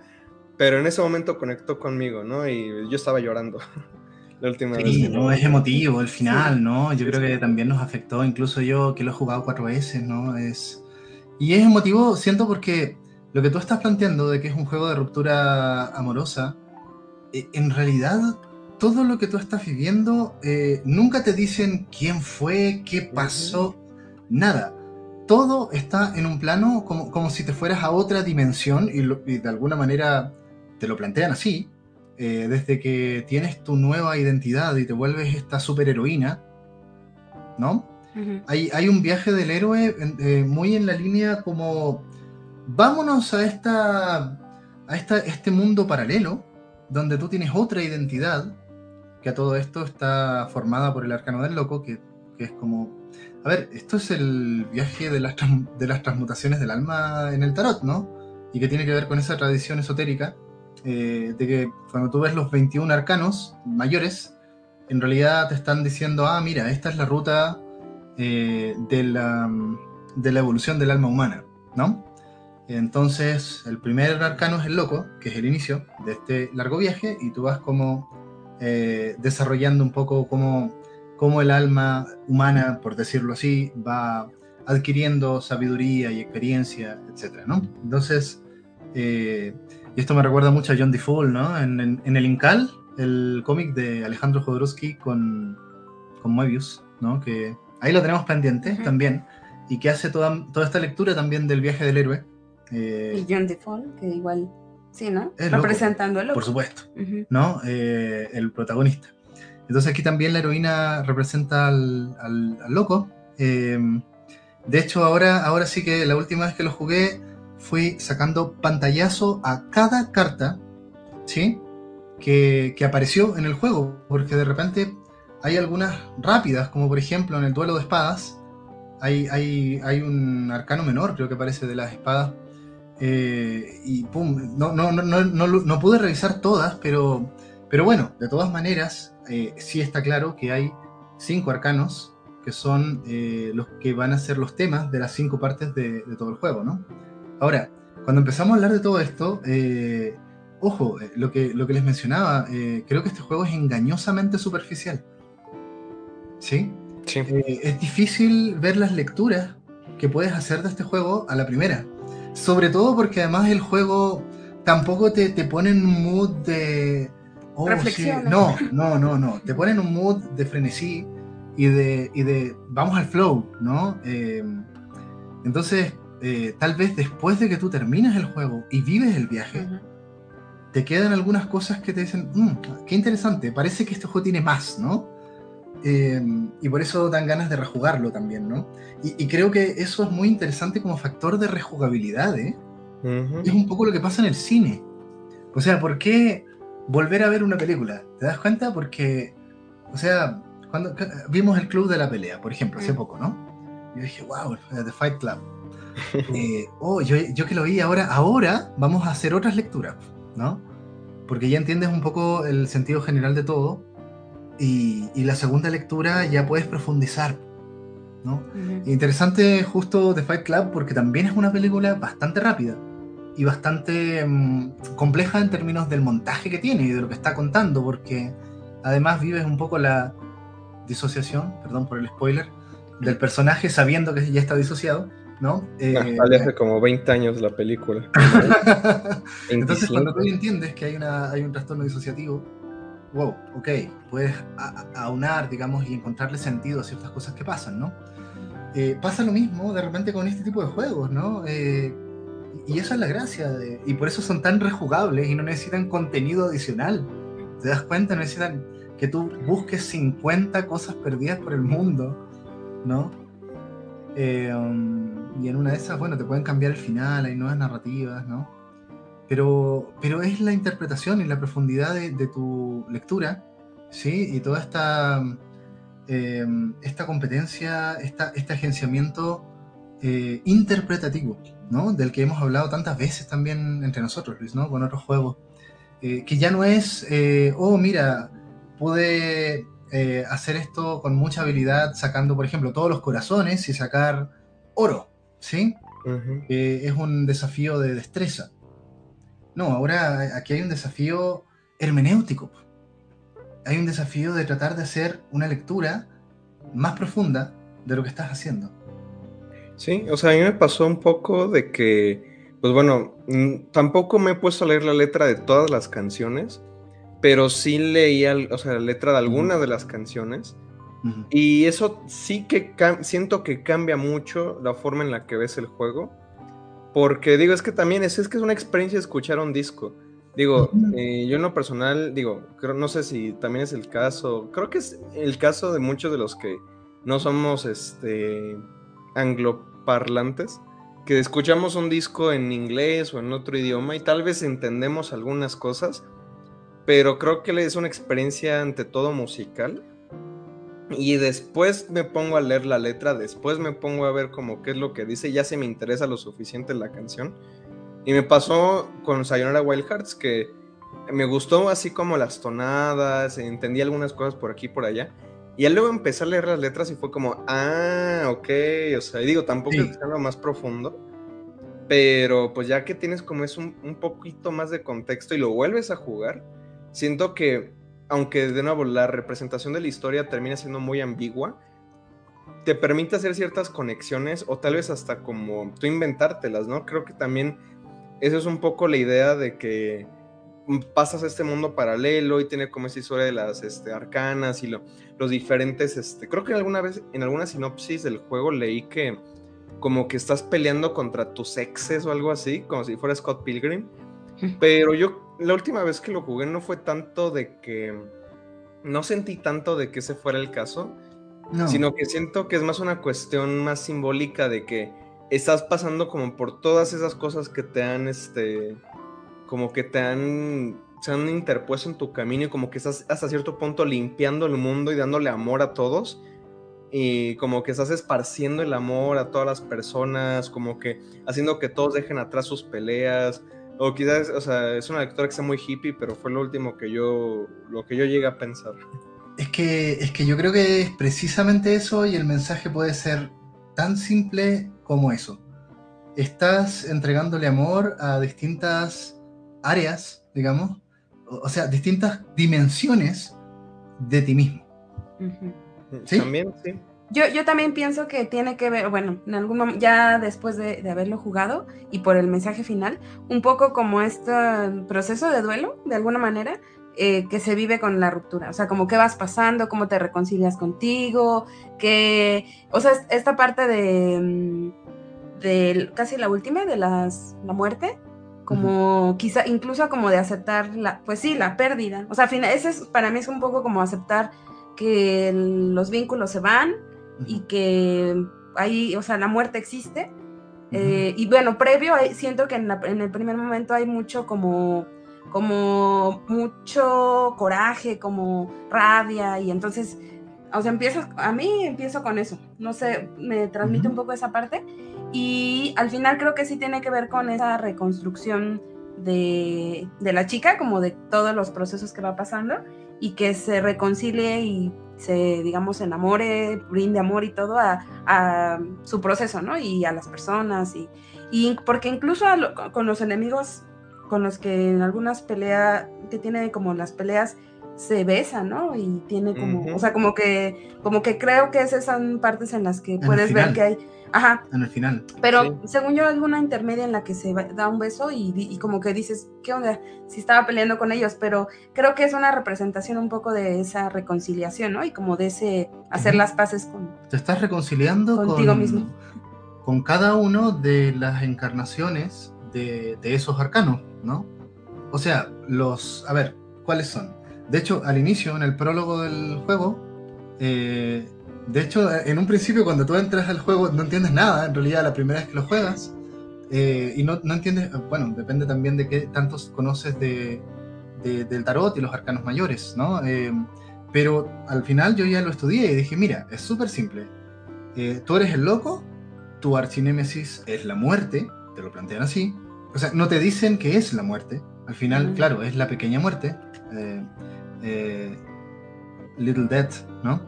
pero en ese momento conectó conmigo, ¿no? Y yo estaba llorando. la última sí, no, es emotivo el final, ¿no? Yo creo que también nos afectó, incluso yo que lo he jugado cuatro veces, ¿no? Es y es emotivo, siento, porque lo que tú estás planteando de que es un juego de ruptura amorosa, eh, en realidad todo lo que tú estás viviendo, eh, nunca te dicen quién fue, qué pasó, nada. Todo está en un plano como, como si te fueras a otra dimensión y, de alguna manera te lo plantean así. eh, desde que tienes tu nueva identidad y te vuelves esta superheroína, ¿no? hay, hay, un viaje del héroe eh, muy en la línea como, vámonos a, esta, a esta, este mundo paralelo, donde tú tienes otra identidad, que a todo esto está formada por el arcano del loco, que, que es como, a ver, esto es el viaje de las, de las transmutaciones del alma en el tarot, ¿no? Y que tiene que ver con esa tradición esotérica eh, de que cuando tú ves los 21 arcanos mayores, en realidad te están diciendo, ah, mira, esta es la ruta eh, de, la, de, la, evolución del alma humana, ¿no? Entonces, el primer arcano es el loco, que es el inicio de este largo viaje, y tú vas como eh, desarrollando un poco cómo, cómo el alma humana, por decirlo así, va adquiriendo sabiduría y experiencia, etc. ¿no? Entonces, eh, y esto me recuerda mucho a John DeFool, ¿no? En, en, el Incal, el cómic de Alejandro Jodorowsky con, con Moebius, ¿no? Que ahí lo tenemos pendiente también, y que hace toda, toda esta lectura también del viaje del héroe. Eh, y John DeFool, que igual, sí, ¿no? Representando Por supuesto, ¿no? Eh, el protagonista. Entonces aquí también la heroína representa al, al, loco. Eh, de hecho, ahora, ahora sí que la última vez que lo jugué fui sacando pantallazo a cada carta, ¿sí? Que, apareció en el juego, porque de repente hay algunas rápidas, como por ejemplo en el duelo de espadas, hay, hay, hay un arcano menor, creo que aparece de las espadas, eh, y pum, no, no, no, no, no pude revisar todas, pero, pero bueno, de todas maneras, eh, sí está claro que hay cinco arcanos que son eh, los que van a ser los temas de las cinco partes de, de todo el juego, ¿no? Ahora, cuando empezamos a hablar de todo esto, eh, ojo, eh, lo que, lo que les mencionaba, eh, creo que este juego es engañosamente superficial. ¿Sí? sí. es difícil ver las lecturas que puedes hacer de este juego a la primera. Sobre todo porque además el juego tampoco te, te pone en un mood de... Oh, No, no, no, no. Te pone en un mood de frenesí y de, y de vamos al flow, ¿no? entonces, eh, tal vez después de que tú terminas el juego y vives el viaje, te quedan algunas cosas que te dicen, mm, qué interesante, parece que este juego tiene más, ¿no? Eh, y por eso dan ganas de rejugarlo también, ¿no? Y, creo que eso es muy interesante como factor de rejugabilidad, ¿eh? Es un poco lo que pasa en el cine. O sea, ¿por qué volver a ver una película? ¿Te das cuenta? Porque, o sea, cuando vimos el Club de la Pelea, por ejemplo, hace poco, ¿no? Yo dije, wow, The Fight Club eh, oh, yo, yo, que lo vi ahora, ahora vamos a hacer otras lecturas, ¿no? Porque ya entiendes un poco el sentido general de todo y, y la segunda lectura ya puedes profundizar, ¿no? Interesante justo The Fight Club porque también es una película bastante rápida y bastante mm, compleja en términos del montaje que tiene y de lo que está contando, porque además vives un poco la disociación, perdón por el spoiler, del personaje sabiendo que ya está disociado ¿no? Eh, hace como 20 años la película. Entonces, cuando tú entiendes que hay, una, hay un trastorno disociativo, wow, ok, puedes aunar, digamos, y encontrarle sentido a ciertas cosas que pasan, ¿no? Eh, pasa lo mismo de repente con este tipo de juegos, ¿no? Eh, y esa es la gracia, de, y por eso son tan rejugables y no necesitan contenido adicional. ¿Te das cuenta? necesitan que tú busques 50 cosas perdidas por el mundo, ¿no? Eh, um, y en una de esas, bueno, te pueden cambiar el final, hay nuevas narrativas, ¿no? Pero, pero es la interpretación y la profundidad de, tu lectura, ¿sí? Y toda esta, em, esta competencia, esta, este agenciamiento eh, interpretativo, ¿no? Del que hemos hablado tantas veces también entre nosotros, Luis, ¿no? Con otros juegos. Eh, que ya no es, eh, oh, mira, pude hacer esto con mucha habilidad sacando, por ejemplo, todos los corazones y sacar oro, ¿sí? Eh, es un desafío de destreza. No, ahora aquí hay un desafío hermenéutico. Hay un desafío de tratar de hacer una lectura más profunda de lo que estás haciendo. Sí, o sea, a mí me pasó un poco de que, pues bueno, mm, tampoco me he puesto a leer la letra de todas las canciones, pero sí leía, o sea, la letra de algunas de las canciones y eso sí que siento que cambia mucho la forma en la que ves el juego. Porque digo, es que también es, es que es una experiencia escuchar un disco. Digo, eh, yo en lo personal, digo, creo, no sé si también es el caso, creo que es el caso de muchos de los que no somos este angloparlantes, que escuchamos un disco en inglés o en otro idioma y tal vez entendemos algunas cosas, pero creo que es una experiencia ante todo musical. Y después me pongo a leer la letra, después me pongo a ver como qué es lo que dice, ya se me interesa lo suficiente la canción y me pasó con Sayonara Wild Hearts que me gustó así como las tonadas, entendí algunas cosas por aquí y por allá. Y luego empecé a leer las letras y fue como, ah, ok, o sea, y digo, tampoco es algo más profundo, pero pues ya que tienes como es un, un, poquito más de contexto y lo vuelves a jugar, siento que, aunque de nuevo la representación de la historia termina siendo muy ambigua, te permite hacer ciertas conexiones o tal vez hasta como tú inventártelas, ¿no? Creo que también eso es un poco la idea de que pasas a este mundo paralelo y tiene como esa historia de las este, arcanas y los diferentes, este, creo que alguna vez en alguna sinopsis del juego leí que como que estás peleando contra tus exes o algo así, como si fuera Scott Pilgrim, pero yo la última vez que lo jugué no fue tanto de que, no sentí tanto de que ese fuera el caso, sino que siento que es más una cuestión más simbólica de que estás pasando como por todas esas cosas que te han, este, como que te han, se han interpuesto en tu camino y como que estás hasta cierto punto limpiando el mundo y dándole amor a todos y como que estás esparciendo el amor a todas las personas, como que haciendo que todos dejen atrás sus peleas. O quizás, o sea, es una lectura que sea muy hippie, pero fue lo último que yo, lo que yo llegué a pensar. Es que, es que yo creo que es precisamente eso y el mensaje puede ser tan simple como eso. Estás entregándole amor a distintas áreas, digamos, o sea, distintas dimensiones de ti mismo. ¿Sí? También, sí. Yo, yo, también pienso que tiene que ver, bueno, en algún momento, ya después de, de, haberlo jugado y por el mensaje final, un poco como este proceso de duelo, de alguna manera, eh, que se vive con la ruptura. O sea, como qué vas pasando, cómo te reconcilias contigo, que, o sea, esta parte de, mm, de casi la última, de las, la muerte, como quizá incluso como de aceptar la, pues sí, la pérdida. O sea, fin, ese es, para mí es un poco como aceptar que los vínculos se van y que ahí, o sea, la muerte existe. Eh, y bueno, previo, siento que en, en, el primer momento hay mucho como como mucho coraje, como rabia, y entonces, o sea, empiezo, a mí empiezo con eso, no sé, me transmite un poco esa parte, y al final creo que sí tiene que ver con esa reconstrucción de, de la chica, como de todos los procesos que va pasando, y que se reconcilie y se, digamos, enamore, brinde amor y todo a, a su proceso, ¿no? Y a las personas, y, y porque incluso con los enemigos con los que en algunas peleas, que tiene como las peleas se besan, ¿no? Y tiene como, o sea, como que, como que creo que esas son partes en las que puedes ver que hay, ajá. En el final. Pero según yo, alguna intermedia en la que se da un beso y, y, como que dices, ¿qué onda? Si estaba peleando con ellos, pero creo que es una representación un poco de esa reconciliación, ¿no? Y como de ese hacer las paces con... Te estás reconciliando contigo mismo. Con cada uno de las encarnaciones de, esos arcanos, ¿no? O sea, los... A ver, ¿cuáles son? De hecho, al inicio, en el prólogo del juego, eh, de hecho, en un principio cuando tú entras al juego no entiendes nada, en realidad la primera vez que lo juegas, eh, y no, no, entiendes, bueno, depende también de qué tantos conoces de, del tarot y los arcanos mayores, ¿no? Eh, pero al final yo ya lo estudié y dije, mira, es súper simple. tú eres el loco, tu archinémesis es la muerte, te lo plantean así. O sea, no te dicen que es la muerte. Al final, claro, es la pequeña muerte. Eh, eh, Little Death, ¿no?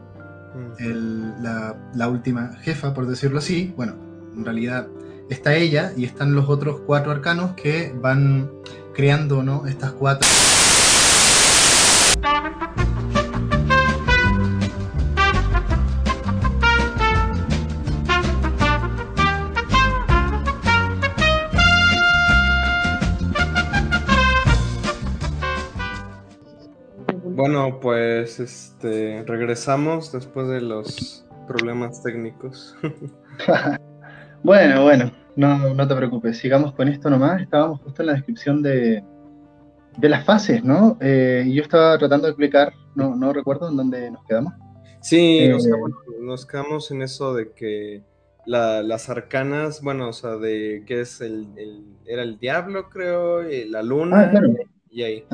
La, la, última jefa, por decirlo así. Bueno, en realidad está ella y están los otros cuatro arcanos que van creando, ¿no? Estas cuatro. Bueno, pues este regresamos después de los problemas técnicos. bueno, bueno, no, no te preocupes, sigamos con esto nomás. Estábamos justo en la descripción de, de las fases, ¿no? Eh, yo estaba tratando de explicar, no, no recuerdo en dónde nos quedamos. Sí, o sea, bueno, nos quedamos en eso de que las arcanas, bueno, o sea, de qué es el, era el diablo, creo, y la luna, ah, claro. y, ahí.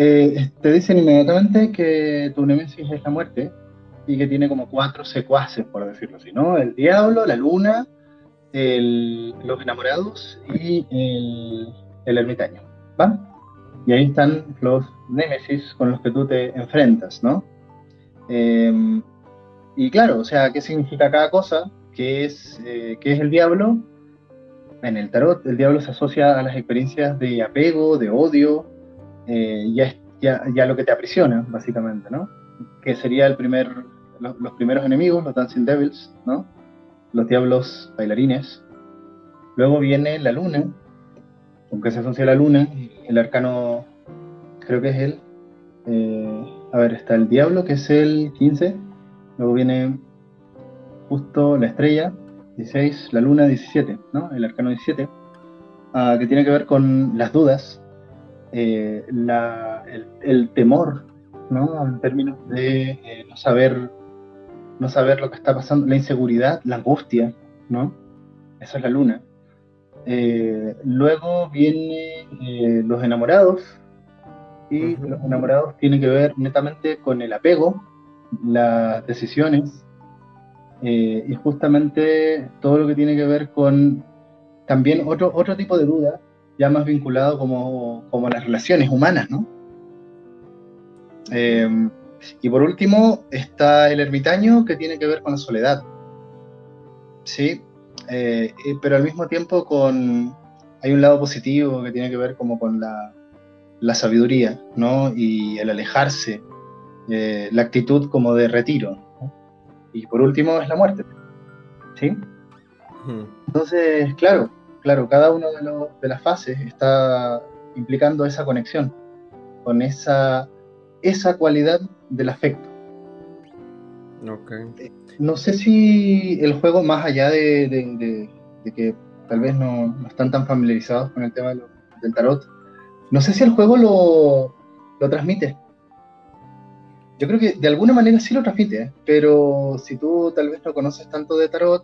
Eh, te dicen inmediatamente que tu némesis es la muerte y que tiene como cuatro secuaces, por decirlo así, ¿no? El diablo, la luna, los enamorados y el, ermitaño, ¿va? Y ahí están los némesis con los que tú te enfrentas, ¿no? Eh, y claro, o sea, ¿qué significa cada cosa? ¿Qué es, eh, ¿Qué es el diablo? En el tarot, el diablo se asocia a las experiencias de apego, de odio, eh, ya, lo que te aprisiona, básicamente, ¿no? Que sería el primer, los, primeros enemigos, los Dancing Devils, ¿no? Los diablos bailarines. Luego viene la luna, aunque se asocia la luna, el arcano, creo que es el, eh, a ver, está el diablo, que es el 15, Luego viene justo la estrella, 16, la luna, 17, ¿no? El arcano 17, ah, que tiene que ver con las dudas, eh, el, temor, ¿no? En términos de eh, no saber no saber lo que está pasando, la inseguridad, la angustia, ¿no? Esa es la luna. Eh, luego viene los enamorados, y los enamorados tienen que ver netamente con el apego, las decisiones eh, y justamente todo lo que tiene que ver con también otro, otro tipo de duda, ya más vinculado como, como las relaciones humanas, ¿no? Em, y por último está el ermitaño que tiene que ver con la soledad, ¿sí? Eh, pero al mismo tiempo con, hay un lado positivo que tiene que ver como con la, la sabiduría, ¿no? Y el alejarse eh, la actitud como de retiro. Y por último es la muerte. ¿Sí? Entonces, claro, claro, cada una de, de, las fases está implicando esa conexión con esa, esa cualidad del afecto. Okay. No sé si el juego, más allá de, que tal vez no, están tan familiarizados con el tema del tarot, no sé si el juego lo, lo transmite yo creo que de alguna manera sí lo transmite, ¿eh? pero si tú tal vez no conoces tanto de tarot,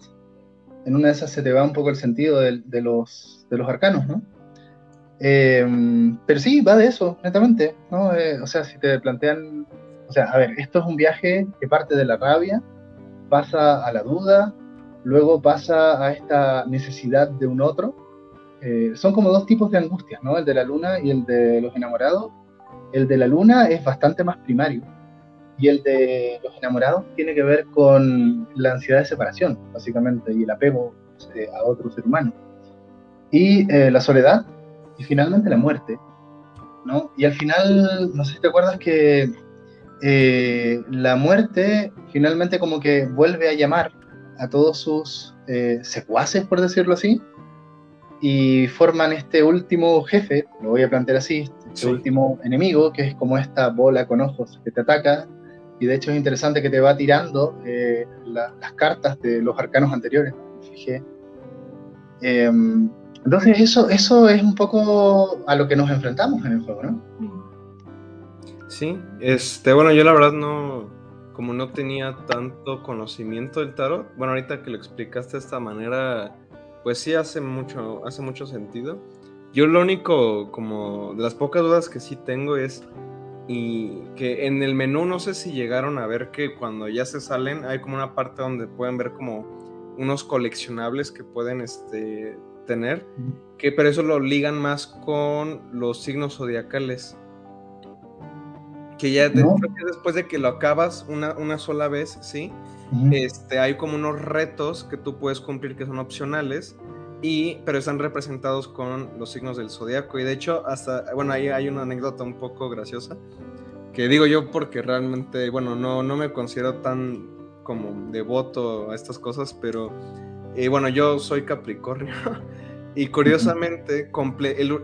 en una de esas se te va un poco el sentido de, los, de los arcanos, ¿no? Em, pero sí, va de eso, netamente, ¿no? Eh, o sea, si te plantean, o sea, a ver, esto es un viaje que parte de la rabia, pasa a la duda, luego pasa a esta necesidad de un otro. Eh, son como dos tipos de angustias, ¿no? El de la luna y el de los enamorados. El de la luna es bastante más primario, y el de los enamorados tiene que ver con la ansiedad de separación, básicamente, y el apego eh, a otro ser humano. Y eh, la soledad, y finalmente la muerte. ¿no? Y al final, no sé si te acuerdas que eh, la muerte finalmente como que vuelve a llamar a todos sus secuaces, por decirlo así, y forman este último jefe, lo voy a plantear así, este último enemigo, que es como esta bola con ojos que te ataca y de hecho es interesante que te va tirando eh, las cartas de los arcanos anteriores, fijé. Em, entonces eso, eso es un poco a lo que nos enfrentamos en el juego, ¿no? Sí, este, bueno, yo la verdad no, como no tenía tanto conocimiento del tarot, bueno, ahorita que lo explicaste de esta manera, pues sí hace mucho, hace mucho sentido. Yo lo único, como de las pocas dudas que sí tengo es, y que en el menú no sé si llegaron a ver que cuando ya se salen hay como una parte donde pueden ver como unos coleccionables que pueden este, tener, que pero eso lo ligan más con los signos zodiacales. Que ya después de que lo acabas una, una sola vez, ¿sí? este, hay como unos retos que tú puedes cumplir que son opcionales, y, pero están representados con los signos del zodiaco. Y de hecho, hasta, bueno, ahí hay una anécdota un poco graciosa, que digo yo porque realmente, bueno, no, no me considero tan como devoto a estas cosas, pero eh, bueno, yo soy Capricornio. y curiosamente,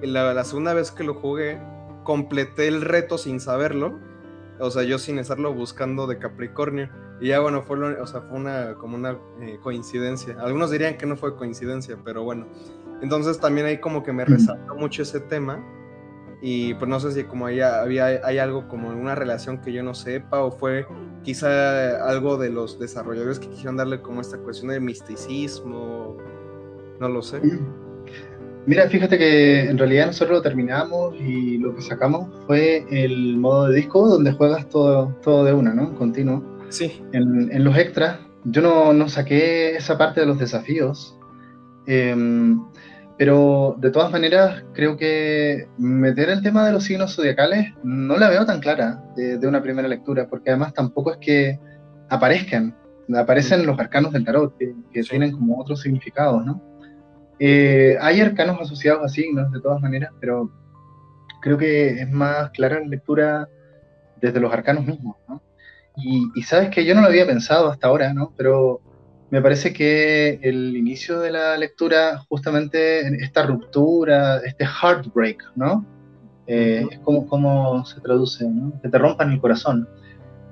la, la segunda vez que lo jugué, completé el reto sin saberlo. O sea, yo sin estarlo buscando de Capricornio. Y ya bueno, fue, o sea, fue una, como una eh, coincidencia. Algunos dirían que no fue coincidencia, pero bueno. Entonces también ahí como que me resaltó mucho ese tema. Y pues no sé si como había, había hay algo como una relación que yo no sepa o fue quizá algo de los desarrolladores que quisieron darle como esta cuestión de misticismo, no lo sé. Mira, fíjate que en realidad nosotros lo terminamos y lo que sacamos fue el modo de disco donde juegas todo, todo de una, ¿no? Continuo. Sí. En, en los extras, yo no, no, saqué esa parte de los desafíos, em, pero de todas maneras creo que meter el tema de los signos zodiacales no la veo tan clara de, de una primera lectura, porque además tampoco es que aparezcan, aparecen los arcanos del tarot, que, que tienen como otros significados, ¿no? Eh, hay arcanos asociados a signos, de todas maneras, pero creo que es más clara la lectura desde los arcanos mismos, ¿no? Y, sabes que yo no lo había pensado hasta ahora, ¿no? Pero me parece que el inicio de la lectura, justamente esta ruptura, este heartbreak, ¿no? Eh, es como, como, se traduce, ¿no? Que te rompan el corazón.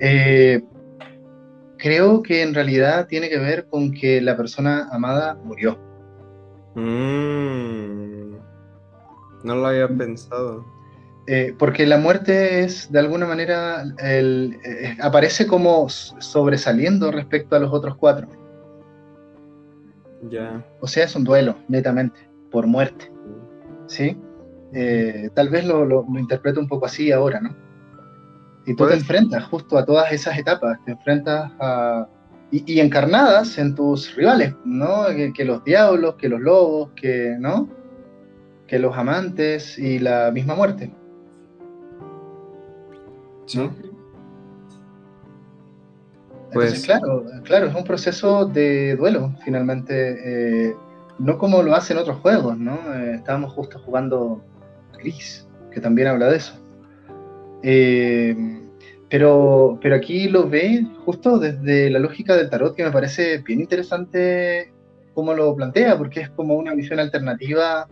Eh, creo que en realidad tiene que ver con que la persona amada murió. Mm. no lo había pensado. Eh, porque la muerte es, de alguna manera, eh, aparece como sobresaliendo respecto a los otros cuatro. Ya. O sea, es un duelo, netamente, por muerte. ¿Sí? Eh, tal vez lo, lo, interpreto un poco así ahora, ¿no? Y tú te enfrentas justo a todas esas etapas, te enfrentas a, y, encarnadas en tus rivales, ¿no? Que, los diablos, que los lobos, que, ¿no? Que los amantes y la misma muerte. Sí. Pues claro, claro, es un proceso de duelo, finalmente. Eh, no como lo hacen otros juegos, ¿no? Eh, estábamos justo jugando Gris, que también habla de eso. Eh, pero, pero aquí lo ve justo desde la lógica del tarot, que me parece bien interesante cómo lo plantea, porque es como una visión alternativa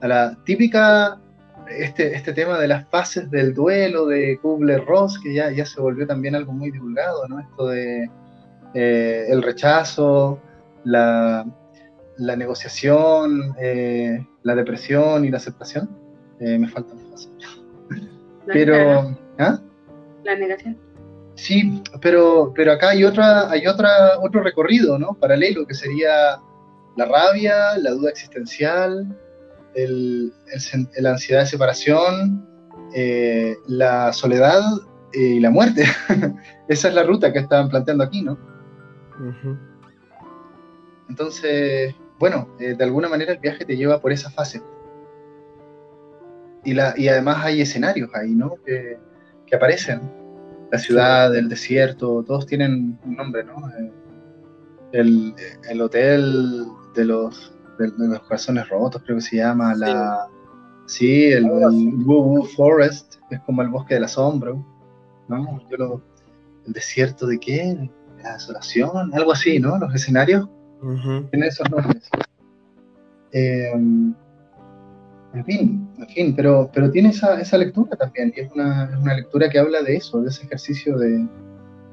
a la típica, este, este tema de las fases del duelo de Kubler-Ross, que ya, ya se volvió también algo muy divulgado, ¿no? Esto de eh, el rechazo, la, la negociación, eh, la depresión y la aceptación. Eh, me faltan fases. Pero, ¿ah? la negación. Sí, pero, pero acá hay otra, hay otra, otro recorrido, ¿no? Paralelo, que sería la rabia, la duda existencial, el, la ansiedad de separación, eh, la soledad y la muerte. Esa es la ruta que estaban planteando aquí, ¿no? Entonces, bueno, eh, de alguna manera el viaje te lleva por esa fase. Y, la, y además hay escenarios ahí, ¿no? Que, que aparecen. La ciudad, el desierto, todos tienen un nombre, ¿no? Eh, el, el hotel de los, de, los corazones rotos, creo que se llama. La, sí, el, Woo Forest, es como el bosque del asombro, ¿no? el desierto de qué? La desolación, algo así, ¿no? Los escenarios tienen esos nombres. Eh, en fin, en fin, pero, pero tiene esa, esa lectura también, y es una, es una, lectura que habla de eso, de ese ejercicio de,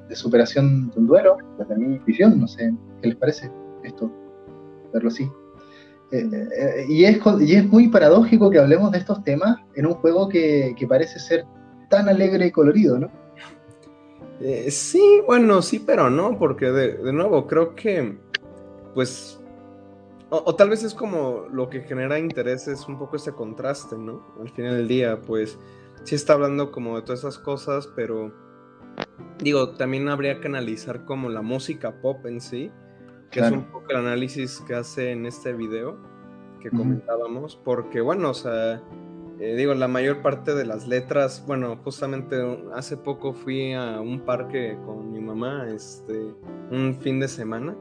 de, superación de un duelo, desde mi visión, no sé, ¿qué les parece esto? Verlo así. Eh, eh, y, es, y es muy paradójico que hablemos de estos temas en un juego que, que parece ser tan alegre y colorido, ¿no? Eh, sí, bueno, sí, pero no, porque de, de nuevo, creo que, pues, o, tal vez es como lo que genera interés es un poco ese contraste, ¿no? Al final del día, pues sí está hablando como de todas esas cosas, pero digo, también habría que analizar como la música pop en sí, que es un poco el análisis que hace en este video que comentábamos, porque bueno, o sea, eh, digo, la mayor parte de las letras, bueno, justamente hace poco fui a un parque con mi mamá, este, un fin de semana,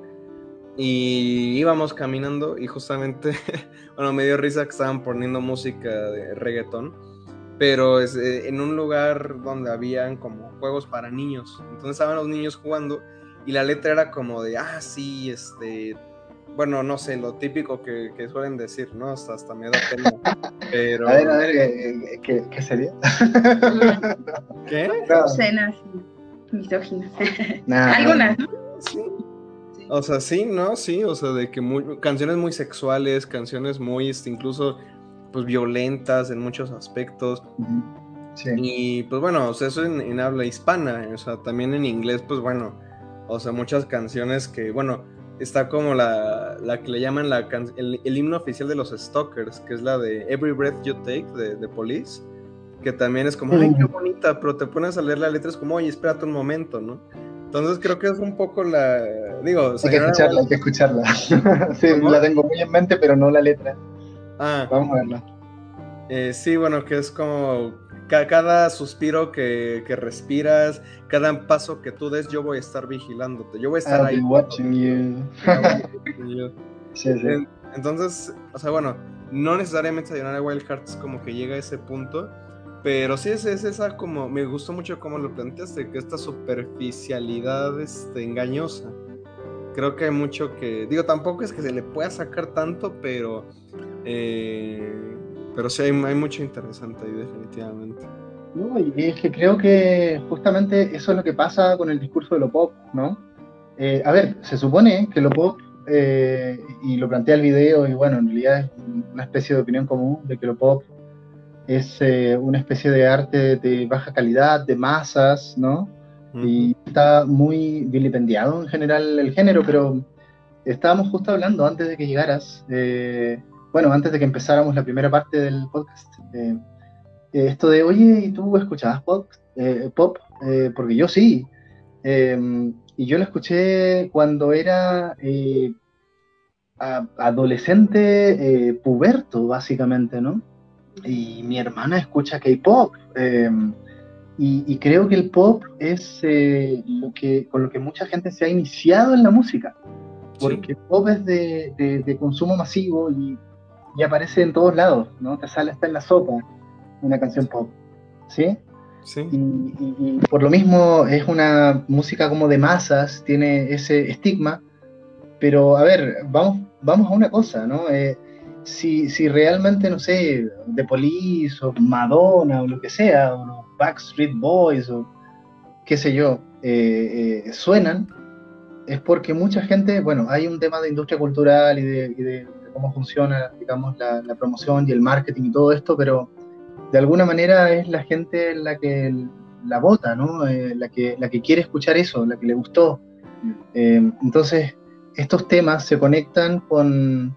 y íbamos caminando y justamente, bueno, me dio risa que estaban poniendo música de reggaetón, pero es, eh, en un lugar donde habían como juegos para niños. Entonces estaban los niños jugando y la letra era como de, ah, sí, este, bueno, no sé, lo típico que, suelen decir, ¿no? Hasta, hasta me da pena. Pero... A ver, a ver, ¿qué, qué, sería? ¿Qué? Cenas misóginas. Algunas, ¿no? Sí. O sea, sí, ¿no? Sí, o sea, de que muy, canciones muy sexuales, canciones muy, este, incluso, pues, violentas en muchos aspectos. Sí. Y, pues, bueno, o sea, eso en, habla hispana, o sea, también en inglés, pues, bueno, o sea, muchas canciones que, bueno, está como la, la que le llaman la el, el, himno oficial de los Stalkers, que es la de Every Breath You Take de, de Police, que también es como, ay, qué bonita, pero te pones a leer la letra, es como, oye, espérate un momento, ¿no? Entonces creo que es un poco la. Digo, hay que escucharla, hay que escucharla. sí, la tengo muy en mente, pero no la letra. Ah. Vamos a verla. Eh, sí, bueno, que es como cada suspiro que, que, respiras, cada paso que tú des, yo voy a estar vigilándote. Yo voy a estar ahí. watching you. sí, sí. Entonces, o sea, bueno, no necesariamente Sayonara Wild Hearts como que llega a ese punto, pero sí es, esa como, me gustó mucho cómo lo planteaste, que esta superficialidad este, engañosa. Creo que hay mucho que, digo, tampoco es que se le pueda sacar tanto, pero, eh, pero sí hay, hay, mucho interesante ahí definitivamente. No, y es que creo que justamente eso es lo que pasa con el discurso de lo pop, ¿no? Eh, a ver, se supone que lo pop, eh, y lo plantea el video, y bueno, en realidad es una especie de opinión común de que lo pop es eh, una especie de arte de baja calidad, de masas, ¿no? Y está muy vilipendiado en general el género, pero estábamos justo hablando antes de que llegaras, eh, bueno, antes de que empezáramos la primera parte del podcast, eh, esto de, oye, ¿y tú escuchabas pop? pop? porque yo sí. Em, y yo lo escuché cuando era adolescente puberto, básicamente, ¿no? y mi hermana escucha K-pop. Em, y, creo que el pop es eh, lo que, con lo que mucha gente se ha iniciado en la música. Porque el pop es de, consumo masivo y, aparece en todos lados, ¿no? Te sale hasta en la sopa una canción pop. ¿Sí? Sí. Y, por lo mismo es una música como de masas, tiene ese estigma. Pero a ver, vamos, vamos a una cosa, ¿no? Eh, si, si realmente, no sé, The Police o Madonna o lo que sea, o los Backstreet Boys o qué sé yo, eh, eh, suenan, es porque mucha gente, bueno, hay un tema de industria cultural y de, cómo funciona, digamos, la, promoción y el marketing y todo esto, pero de alguna manera es la gente la que la vota, ¿no? Eh, la, que, la que quiere escuchar eso, la que le gustó. entonces, estos temas se conectan con,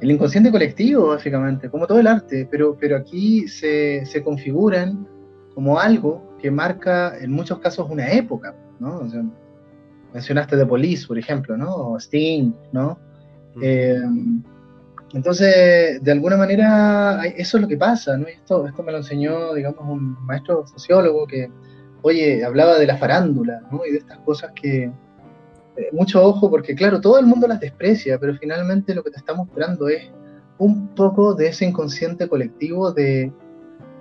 el inconsciente colectivo, básicamente, como todo el arte, pero, pero aquí se, se configuran como algo que marca en muchos casos una época, ¿no? mencionaste The Police, por ejemplo, ¿no? O Sting, ¿no? Eh, entonces, de alguna manera, eso es lo que pasa, ¿no? Esto, esto me lo enseñó, digamos, un maestro sociólogo que, oye, hablaba de la farándula, ¿no? Y de estas cosas que, eh, mucho ojo porque claro, todo el mundo las desprecia, pero finalmente lo que te está mostrando es un poco de ese inconsciente colectivo de,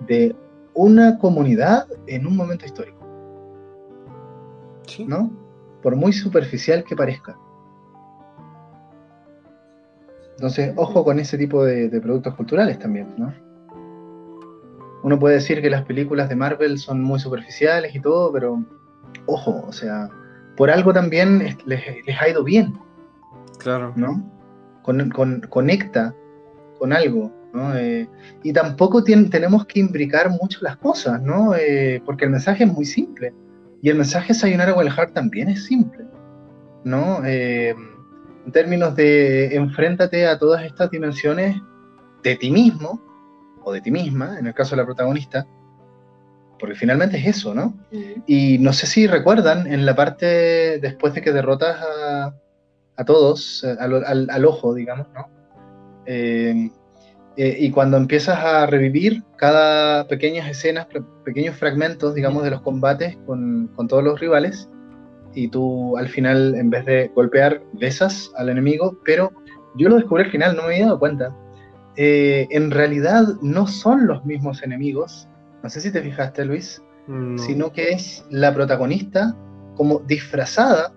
de una comunidad en un momento histórico. ¿No? Por muy superficial que parezca. Entonces, ojo con ese tipo de, de, productos culturales también, ¿no? Uno puede decir que las películas de Marvel son muy superficiales y todo, pero ojo, o sea, por algo también les, ha ido bien. Claro. ¿No? Con, conecta con algo, ¿no? Eh, y tampoco tenemos que imbricar mucho las cosas, ¿no? Eh, porque el mensaje es muy simple. Y el mensaje de Sayonara Wild Heart también es simple, ¿no? Eh, en términos de enfréntate a todas estas dimensiones de ti mismo, o de ti misma, en el caso de la protagonista, porque finalmente es eso, ¿no? Y no sé si recuerdan, en la parte después de que derrotas a, todos, eh, al, ojo, digamos, ¿no? Eh, eh, y cuando empiezas a revivir cada pequeñas escenas, pequeños fragmentos, digamos, de los combates con, con todos los rivales, y tú al final, en vez de golpear, besas al enemigo, pero yo lo descubrí al final, no me había dado cuenta. en realidad no son los mismos enemigos, no sé si te fijaste, Luis, sino que es la protagonista como disfrazada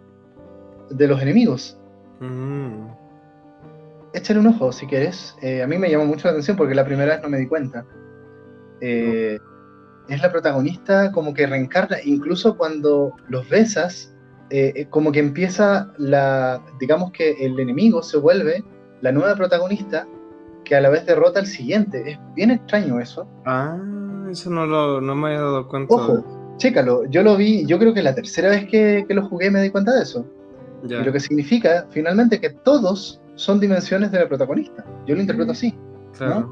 de los enemigos. Mm. Échale un ojo si quieres. Eh, a mí me llamó mucho la atención porque la primera vez no me di cuenta. Eh, es la protagonista como que reencarna, incluso cuando los besas, eh, eh, como que empieza la, digamos que el enemigo se vuelve la nueva protagonista que a la vez derrota al siguiente. Es bien extraño eso. Ah, eso no, lo, no me había dado cuenta. Ojo, chécalo, yo lo vi, yo creo que la tercera vez que, lo jugué me di cuenta de eso. Y lo que significa finalmente que todos son dimensiones de la protagonista. Yo lo interpreto así. Claro.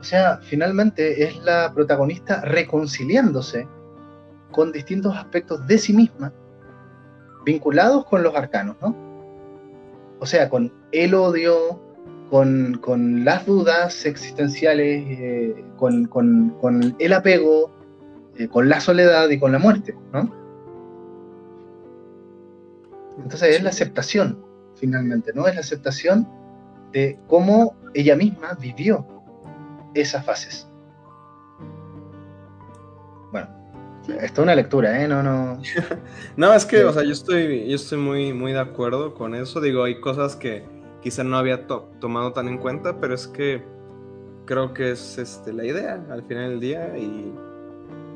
O sea, finalmente es la protagonista reconciliándose con distintos aspectos de sí misma vinculados con los arcanos, ¿no? O sea, con el odio, con, las dudas existenciales, eh, con, el apego, eh, con la soledad y con la muerte, ¿no? Entonces es la aceptación, finalmente, ¿no? Es la aceptación de cómo ella misma vivió esas fases. Es una lectura, ¿eh? No, no. no, es que, o sea, yo estoy, yo estoy muy, muy de acuerdo con eso. Digo, hay cosas que quizá no había tomado tan en cuenta, pero es que creo que es este, la idea al final del día. Y,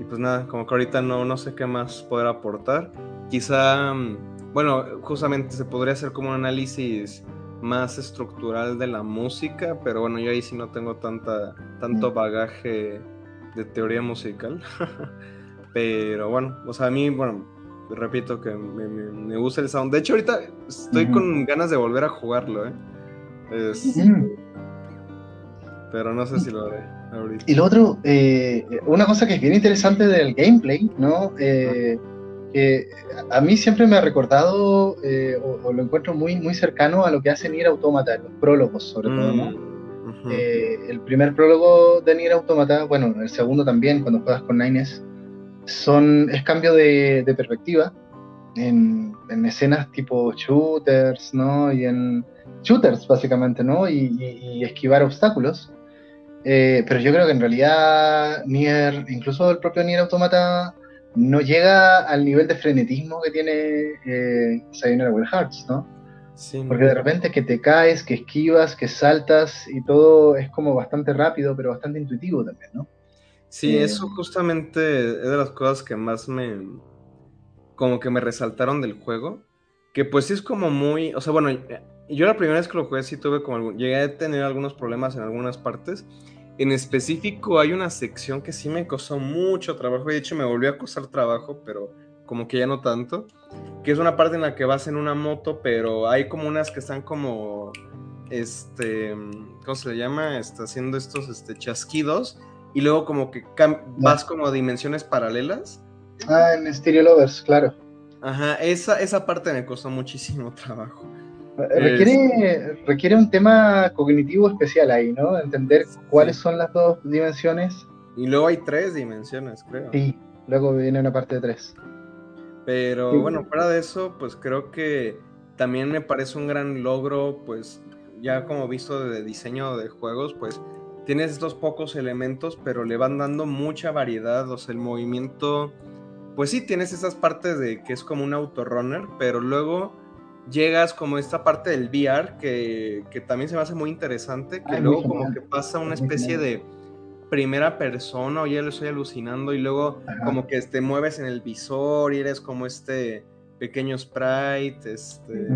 y pues nada, como que ahorita no, no sé qué más poder aportar. Quizá, mm, bueno, justamente se podría hacer como un análisis más estructural de la música, pero bueno, yo ahí sí no tengo tanta, tanto mm. bagaje de teoría musical. Pero bueno, o sea, a mí, bueno, repito que me, gusta el sound. De hecho, ahorita estoy con ganas de volver a jugarlo, ¿eh? Pero no sé si lo haré ahorita. Y lo otro, eh, una cosa que es bien interesante del gameplay, ¿no? Eh, que a mí siempre me ha recordado, eh, o, lo encuentro muy, muy cercano a lo que hace Nier Automata, los prólogos sobre todo, ¿no? Mm, el primer prólogo de Nier Automata, bueno, el segundo también, cuando juegas con Nines, son, es cambio de, perspectiva en, escenas tipo shooters, ¿no? Y en shooters, básicamente, ¿no? Y, esquivar obstáculos. Eh, pero yo creo que en realidad Nier, incluso el propio Nier Automata, no llega al nivel de frenetismo que tiene eh, Sayonara Wild Hearts, ¿no? Sí, Porque de repente que te caes, que esquivas, que saltas y todo es como bastante rápido, pero bastante intuitivo también, ¿no? Sí, eso justamente es de las cosas que más me. como que me resaltaron del juego. Que pues sí es como muy. O sea, bueno, yo la primera vez que lo jugué sí tuve como. llegué a tener algunos problemas en algunas partes. En específico, hay una sección que sí me costó mucho trabajo. De hecho, me volvió a costar trabajo, pero como que ya no tanto. Que es una parte en la que vas en una moto, pero hay como unas que están como. Este. ¿Cómo se le llama? Está haciendo estos este, chasquidos y luego como que vas como a dimensiones paralelas. Ah, en Stereo Lovers, claro. Ajá, esa, esa parte me costó muchísimo trabajo. Eh, requiere, requiere un tema cognitivo especial ahí, ¿no? Entender cuáles son las dos dimensiones. Y luego hay tres dimensiones, creo. Sí, luego viene una parte de tres. Pero bueno, fuera de eso, pues creo que también me parece un gran logro, pues ya como visto de diseño de juegos, pues tienes estos pocos elementos, pero le van dando mucha variedad, o sea, el movimiento, pues sí, tienes esas partes de que es como un autorunner, pero luego llegas como esta parte del VR que, también se me hace muy interesante, que luego como que pasa una especie de primera persona, o ya lo estoy alucinando, y luego como que te mueves en el visor y eres como este pequeño sprite, este...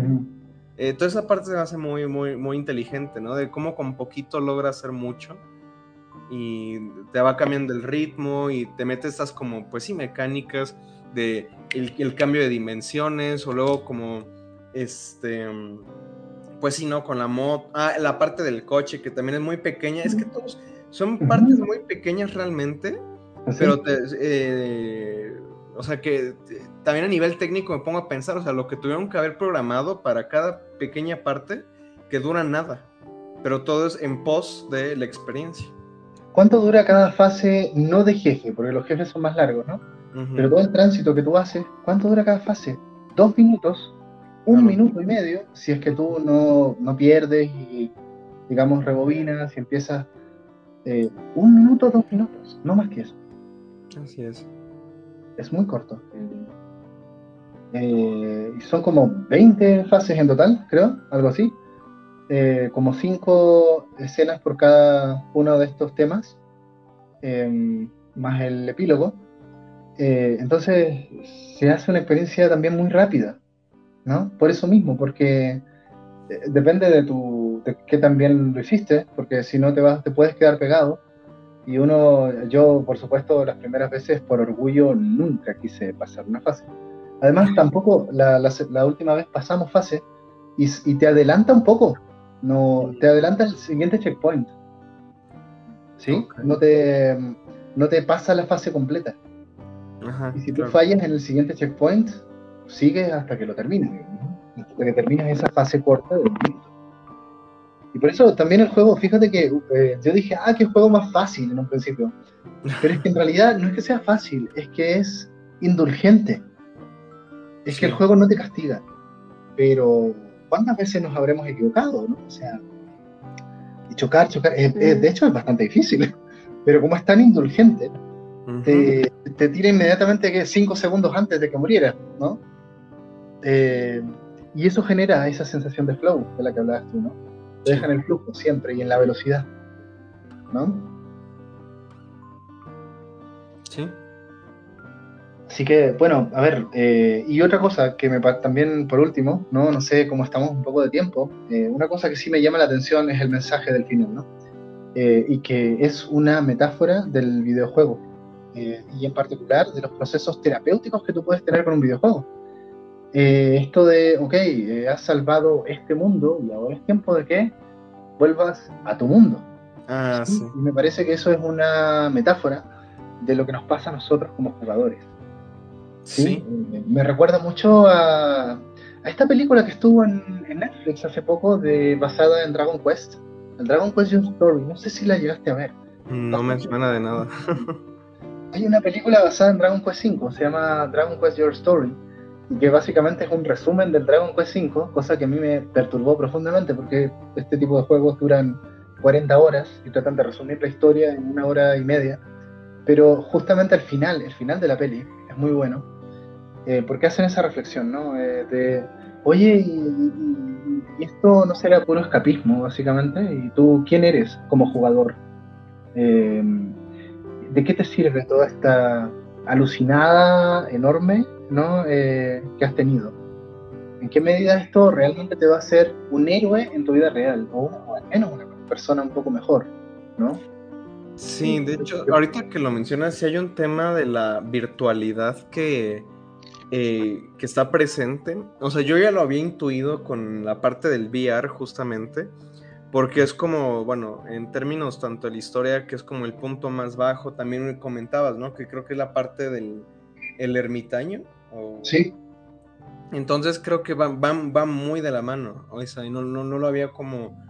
Eh, toda esa parte se me hace muy, muy, muy inteligente, ¿no? De cómo con poquito logra hacer mucho y te va cambiando el ritmo y te metes estas como, pues sí, mecánicas de el, cambio de dimensiones o luego como, este, pues sí, ¿no? Con la moto, ah, la parte del coche que también es muy pequeña, es que todos son partes muy pequeñas realmente, pero te, eh, o sea que también a nivel técnico me pongo a pensar, o sea, lo que tuvieron que haber programado para cada pequeña parte que dura nada, pero todo es en pos de la experiencia. ¿Cuánto dura cada fase no de jefe? Porque los jefes son más largos, ¿no? Pero todo el tránsito que tú haces, ¿cuánto dura cada fase? Dos minutos, un minuto y medio, si es que tú no, no pierdes y, digamos, rebobinas y empiezas eh, un minuto, dos minutos, no más que eso. Así es es muy corto. Eh, son como 20 fases en total, creo, algo así. Eh, como 5 escenas por cada uno de estos temas, em, más el epílogo. Eh, entonces se hace una experiencia también muy rápida, ¿no? Por eso mismo, porque eh, depende de tu de qué también lo hiciste, porque si no te vas, te puedes quedar pegado. Y uno, yo por supuesto, las primeras veces por orgullo nunca quise pasar una fase. Además, tampoco la, la, última vez pasamos fase y, y, te adelanta un poco, no, te adelanta el siguiente checkpoint. ¿Sí? No, te, no te pasa la fase completa. y si tú fallas en el siguiente checkpoint, sigues hasta que lo termines, hasta que termines esa fase corta del Y por eso también el juego, fíjate que eh, yo dije, ah, qué juego más fácil en un principio. Pero es que en realidad no es que sea fácil, es que es indulgente. Es que el juego no te castiga. Pero, ¿cuántas veces nos habremos equivocado? ¿no? O sea, y chocar, chocar, de hecho es bastante difícil. Pero como es tan indulgente, te, te, tira inmediatamente que cinco segundos antes de que muriera, ¿no? Eh, y eso genera esa sensación de flow de la que hablabas tú, ¿no? Te deja en el flujo siempre y en la velocidad, ¿no? Sí. Así que, bueno, a ver, eh, y otra cosa que me también, por último, no, no sé cómo estamos un poco de tiempo, eh, una cosa que sí me llama la atención es el mensaje del final, ¿no? y que es una metáfora del videojuego, y en particular de los procesos terapéuticos que tú puedes tener con un videojuego. Eh, esto de, ok, eh, has salvado este mundo y ahora es tiempo de que vuelvas a tu mundo. Ah, sí. Y me parece que eso es una metáfora de lo que nos pasa a nosotros como jugadores. Sí. Eh, me recuerda mucho a, a, esta película que estuvo en, en, Netflix hace poco, de, basada en Dragon Quest. El Dragon Quest Your Story. No sé si la llegaste a ver. No me suena de nada. Hay una película basada en Dragon Quest V, se llama Dragon Quest Your Story que básicamente es un resumen del Dragon Quest V, cosa que a mí me perturbó profundamente porque este tipo de juegos duran 40 horas y tratan de resumir la historia en una hora y media, pero justamente al final, el final de la peli es muy bueno, eh, porque hacen esa reflexión, ¿no? Eh, de, oye, y, esto no será puro escapismo, básicamente, y tú, ¿quién eres como jugador? Eh, ¿De qué te sirve toda esta alucinada, enorme ¿no? Eh, que has tenido. ¿En qué medida esto realmente te va a hacer un héroe en tu vida real? O, al menos una persona un poco mejor, ¿no? Sí, de hecho, ahorita que lo mencionas, sí hay un tema de la virtualidad que, eh, que está presente. O sea, yo ya lo había intuido con la parte del VR justamente, porque es como, bueno, en términos tanto de la historia, que es como el punto más bajo, también me comentabas, ¿no? Que creo que es la parte del el ermitaño, Sí. Entonces creo que van, van, muy de la mano, o sea, no, no, lo había como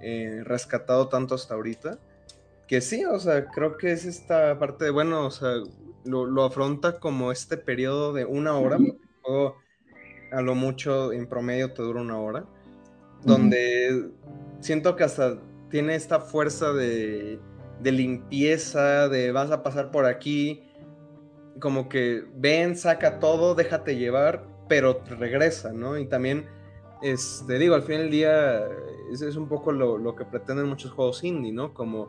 eh, rescatado tanto hasta ahorita. Que sí, o sea, creo que es esta parte de, bueno, o sea, lo, afronta como este periodo de una hora, a lo mucho en promedio te dura una hora, donde siento que hasta tiene esta fuerza de, de limpieza, de vas a pasar por aquí, como que ven, saca todo, déjate llevar, pero regresa, ¿no? Y también, este, digo, al fin del día, es un poco lo, que pretenden muchos juegos indie, ¿no? Como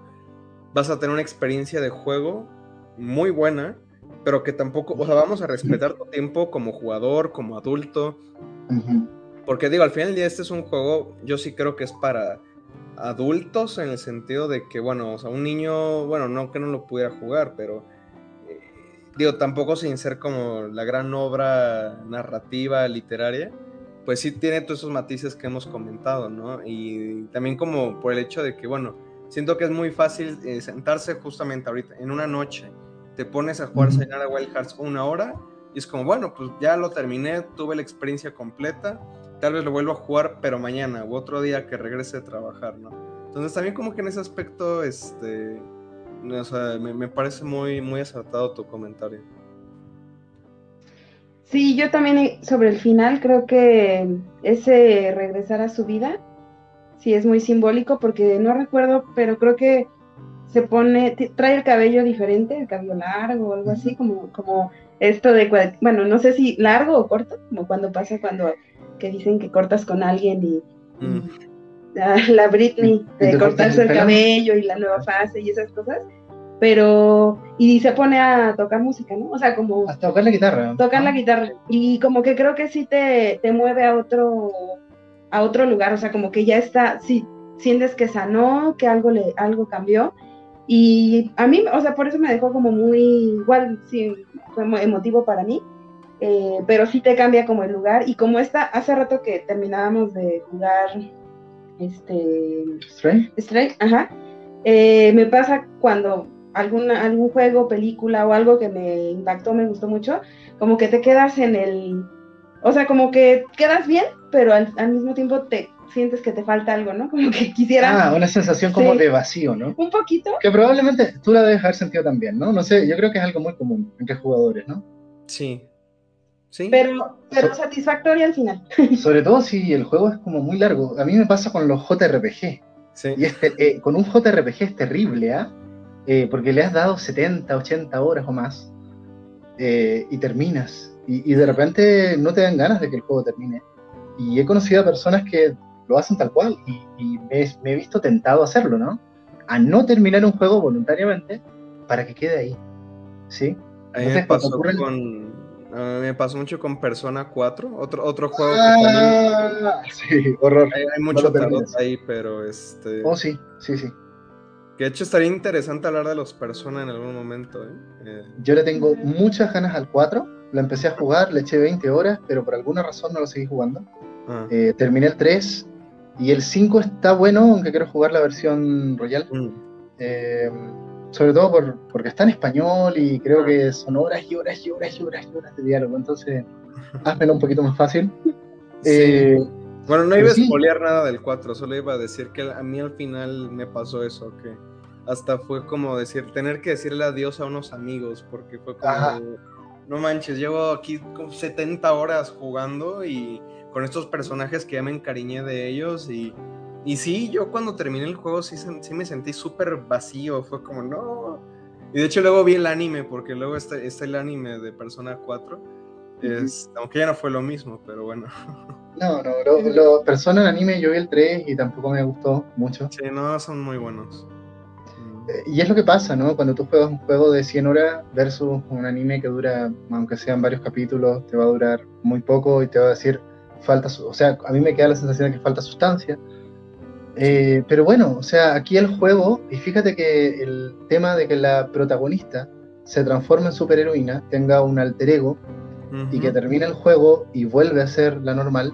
vas a tener una experiencia de juego muy buena, pero que tampoco, o sea, vamos a respetar tu tiempo como jugador, como adulto. Porque digo, al fin del día este es un juego, yo sí creo que es para adultos en el sentido de que, bueno, o sea, un niño, bueno, no que no lo pudiera jugar, pero digo, tampoco sin ser como la gran obra narrativa, literaria, pues sí tiene todos esos matices que hemos comentado, ¿no? Y también como por el hecho de que, bueno, siento que es muy fácil eh, sentarse justamente ahorita, en una noche, te pones a jugar Sayonara Wild Hearts una hora y es como, bueno, pues ya lo terminé, tuve la experiencia completa, tal vez lo vuelvo a jugar, pero mañana u otro día que regrese a trabajar, ¿no? Entonces también como que en ese aspecto, este, o sea, me, parece muy, muy acertado tu comentario. Sí, yo también eh, sobre el final creo que ese regresar a su vida, sí es muy simbólico porque no recuerdo, pero creo que se pone, trae el cabello diferente, el cabello largo o algo así, como, como esto de, bueno, no sé si largo o corto, como cuando pasa cuando que dicen que cortas con alguien y, mm. la, Britney de cortarse el cabello y la nueva fase y esas cosas pero y se pone a tocar música, ¿no? O sea, como a tocar la guitarra. Tocar la guitarra y como que creo que sí te, te mueve a otro a otro lugar, o sea, como que ya está, sí sientes que sanó, que algo le algo cambió y a mí, o sea, por eso me dejó como muy igual, sí, fue emotivo para mí. Eh, pero sí te cambia como el lugar y como esta, hace rato que terminábamos de jugar este Stray, Stray ajá, eh, me pasa cuando alguna, algún juego, película o algo que me impactó, me gustó mucho, como que te quedas en el, o sea, como que quedas bien, pero al, mismo tiempo te sientes que te falta algo, ¿no? Como que quisiera... Ah, una sensación como de vacío, ¿no? Un poquito. Que probablemente tú la debes haber sentido también, ¿no? No sé, yo creo que es algo muy común entre jugadores, ¿no? Sí. Sí. Pero, pero satisfactoria al final. Sobre todo si el juego es como muy largo. A mí me pasa con los JRPG. Sí. Y este, eh, con un JRPG es terrible, ¿ah? ¿eh? porque le has dado 70, 80 horas o más eh, y terminas. Y, de repente no te dan ganas de que el juego termine. Y he conocido a personas que lo hacen tal cual y, me, he visto tentado a hacerlo, ¿no? A no terminar un juego voluntariamente para que quede ahí. ¿Sí? A mí me pasó, con, me pasó mucho con Persona 4, otro, otro juego que también... Ah, sí, horror. Hay, mucho tarot ahí, pero este... Oh, sí, sí, sí. Que de hecho estaría interesante hablar de los Persona en algún momento. ¿eh? Eh, Yo le tengo muchas ganas al 4. Lo empecé a jugar, le eché 20 horas, pero por alguna razón no lo seguí jugando. Ah. Eh, terminé el 3 y el 5 está bueno, aunque quiero jugar la versión Royal. Mm. Sobre todo por, porque está en español y creo que son horas y horas y horas y horas y horas de diálogo. Entonces, házmelo un poquito más fácil. Bueno, no iba a espolear nada del 4, solo iba a decir que a mí al final me pasó eso, que hasta fue como decir, tener que decirle adiós a unos amigos, porque fue como, no manches, llevo aquí como 70 horas jugando y con estos personajes que ya me encariñé de ellos y, y sí, yo cuando terminé el juego sí, sí me sentí súper vacío, fue como, no. Y de hecho luego vi el anime, porque luego está, está el anime de Persona 4 aunque ya no fue lo mismo, pero bueno. No, no, lo, Persona en anime yo vi el 3 y tampoco me gustó mucho. Sí, no, son muy buenos. Mm. Eh, y es lo que pasa, ¿no? Cuando tú juegas un juego de 100 horas versus un anime que dura, aunque sean varios capítulos, te va a durar muy poco y te va a decir, falta, o sea, a mí me queda la sensación de que falta sustancia. Eh, pero bueno, o sea, aquí el juego, y fíjate que el tema de que la protagonista se transforma en superheroína, tenga un alter ego, y que termina el juego y vuelve a ser la normal,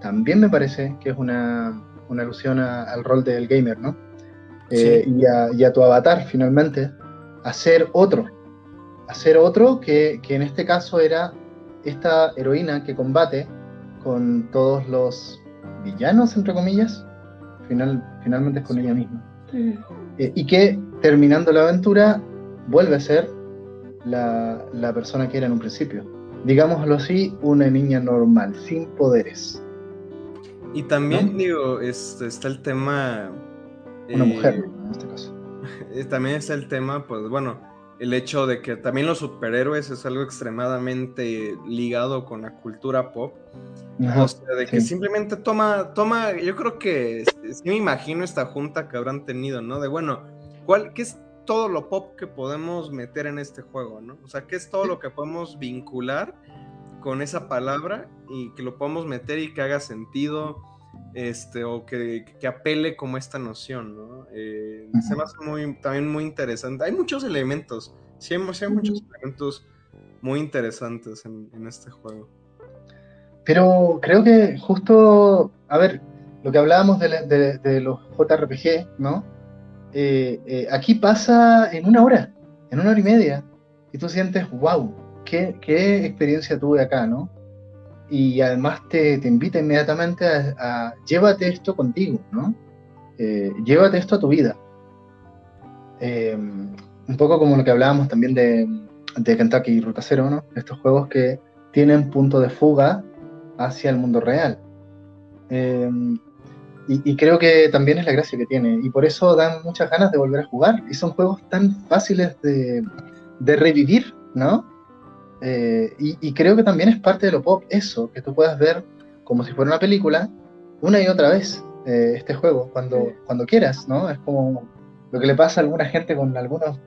también me parece que es una, una alusión al rol del gamer, ¿no? Eh, y, a, tu avatar finalmente, a ser otro, a ser otro que, que, en este caso era esta heroína que combate con todos los villanos, entre comillas, final, finalmente es con ella misma. Eh, y que terminando la aventura vuelve a ser la, la persona que era en un principio digámoslo así, una niña normal, sin poderes. Y también, digo, está el tema... Una mujer, eh, en este caso. También está el tema, pues bueno, el hecho de que también los superhéroes es algo extremadamente ligado con la cultura pop. o sea, de que simplemente toma, toma, yo creo que sí me imagino esta junta que habrán tenido, ¿no? De bueno, ¿cuál, qué es todo lo pop que podemos meter en este juego, ¿no? O sea, ¿qué es todo lo que podemos vincular con esa palabra y que lo podemos meter y que haga sentido, este, o que, que apele como esta noción, ¿no? Eh, se me hace muy, también muy interesante. Hay muchos elementos, sí hay, muchos elementos muy interesantes en, este juego. Pero creo que justo, a ver, lo que hablábamos de, de los JRPG, ¿no? Eh, eh, aquí pasa en una hora, en una hora y media, y tú sientes, wow, qué, qué experiencia tuve acá, ¿no? Y además te, te invita inmediatamente a, llévate esto contigo, ¿no? Eh, llévate esto a tu vida. un poco como lo que hablábamos también de, de Kentucky y Ruta Cero, ¿no? Estos juegos que tienen punto de fuga hacia el mundo real. Y, creo que también es la gracia que tiene. Y por eso dan muchas ganas de volver a jugar. Y son juegos tan fáciles de, de revivir, ¿no? Eh, y, creo que también es parte de lo pop eso, que tú puedas ver como si fuera una película una y otra vez eh, este juego, cuando, cuando quieras, ¿no? Es como lo que le pasa a alguna gente con algunos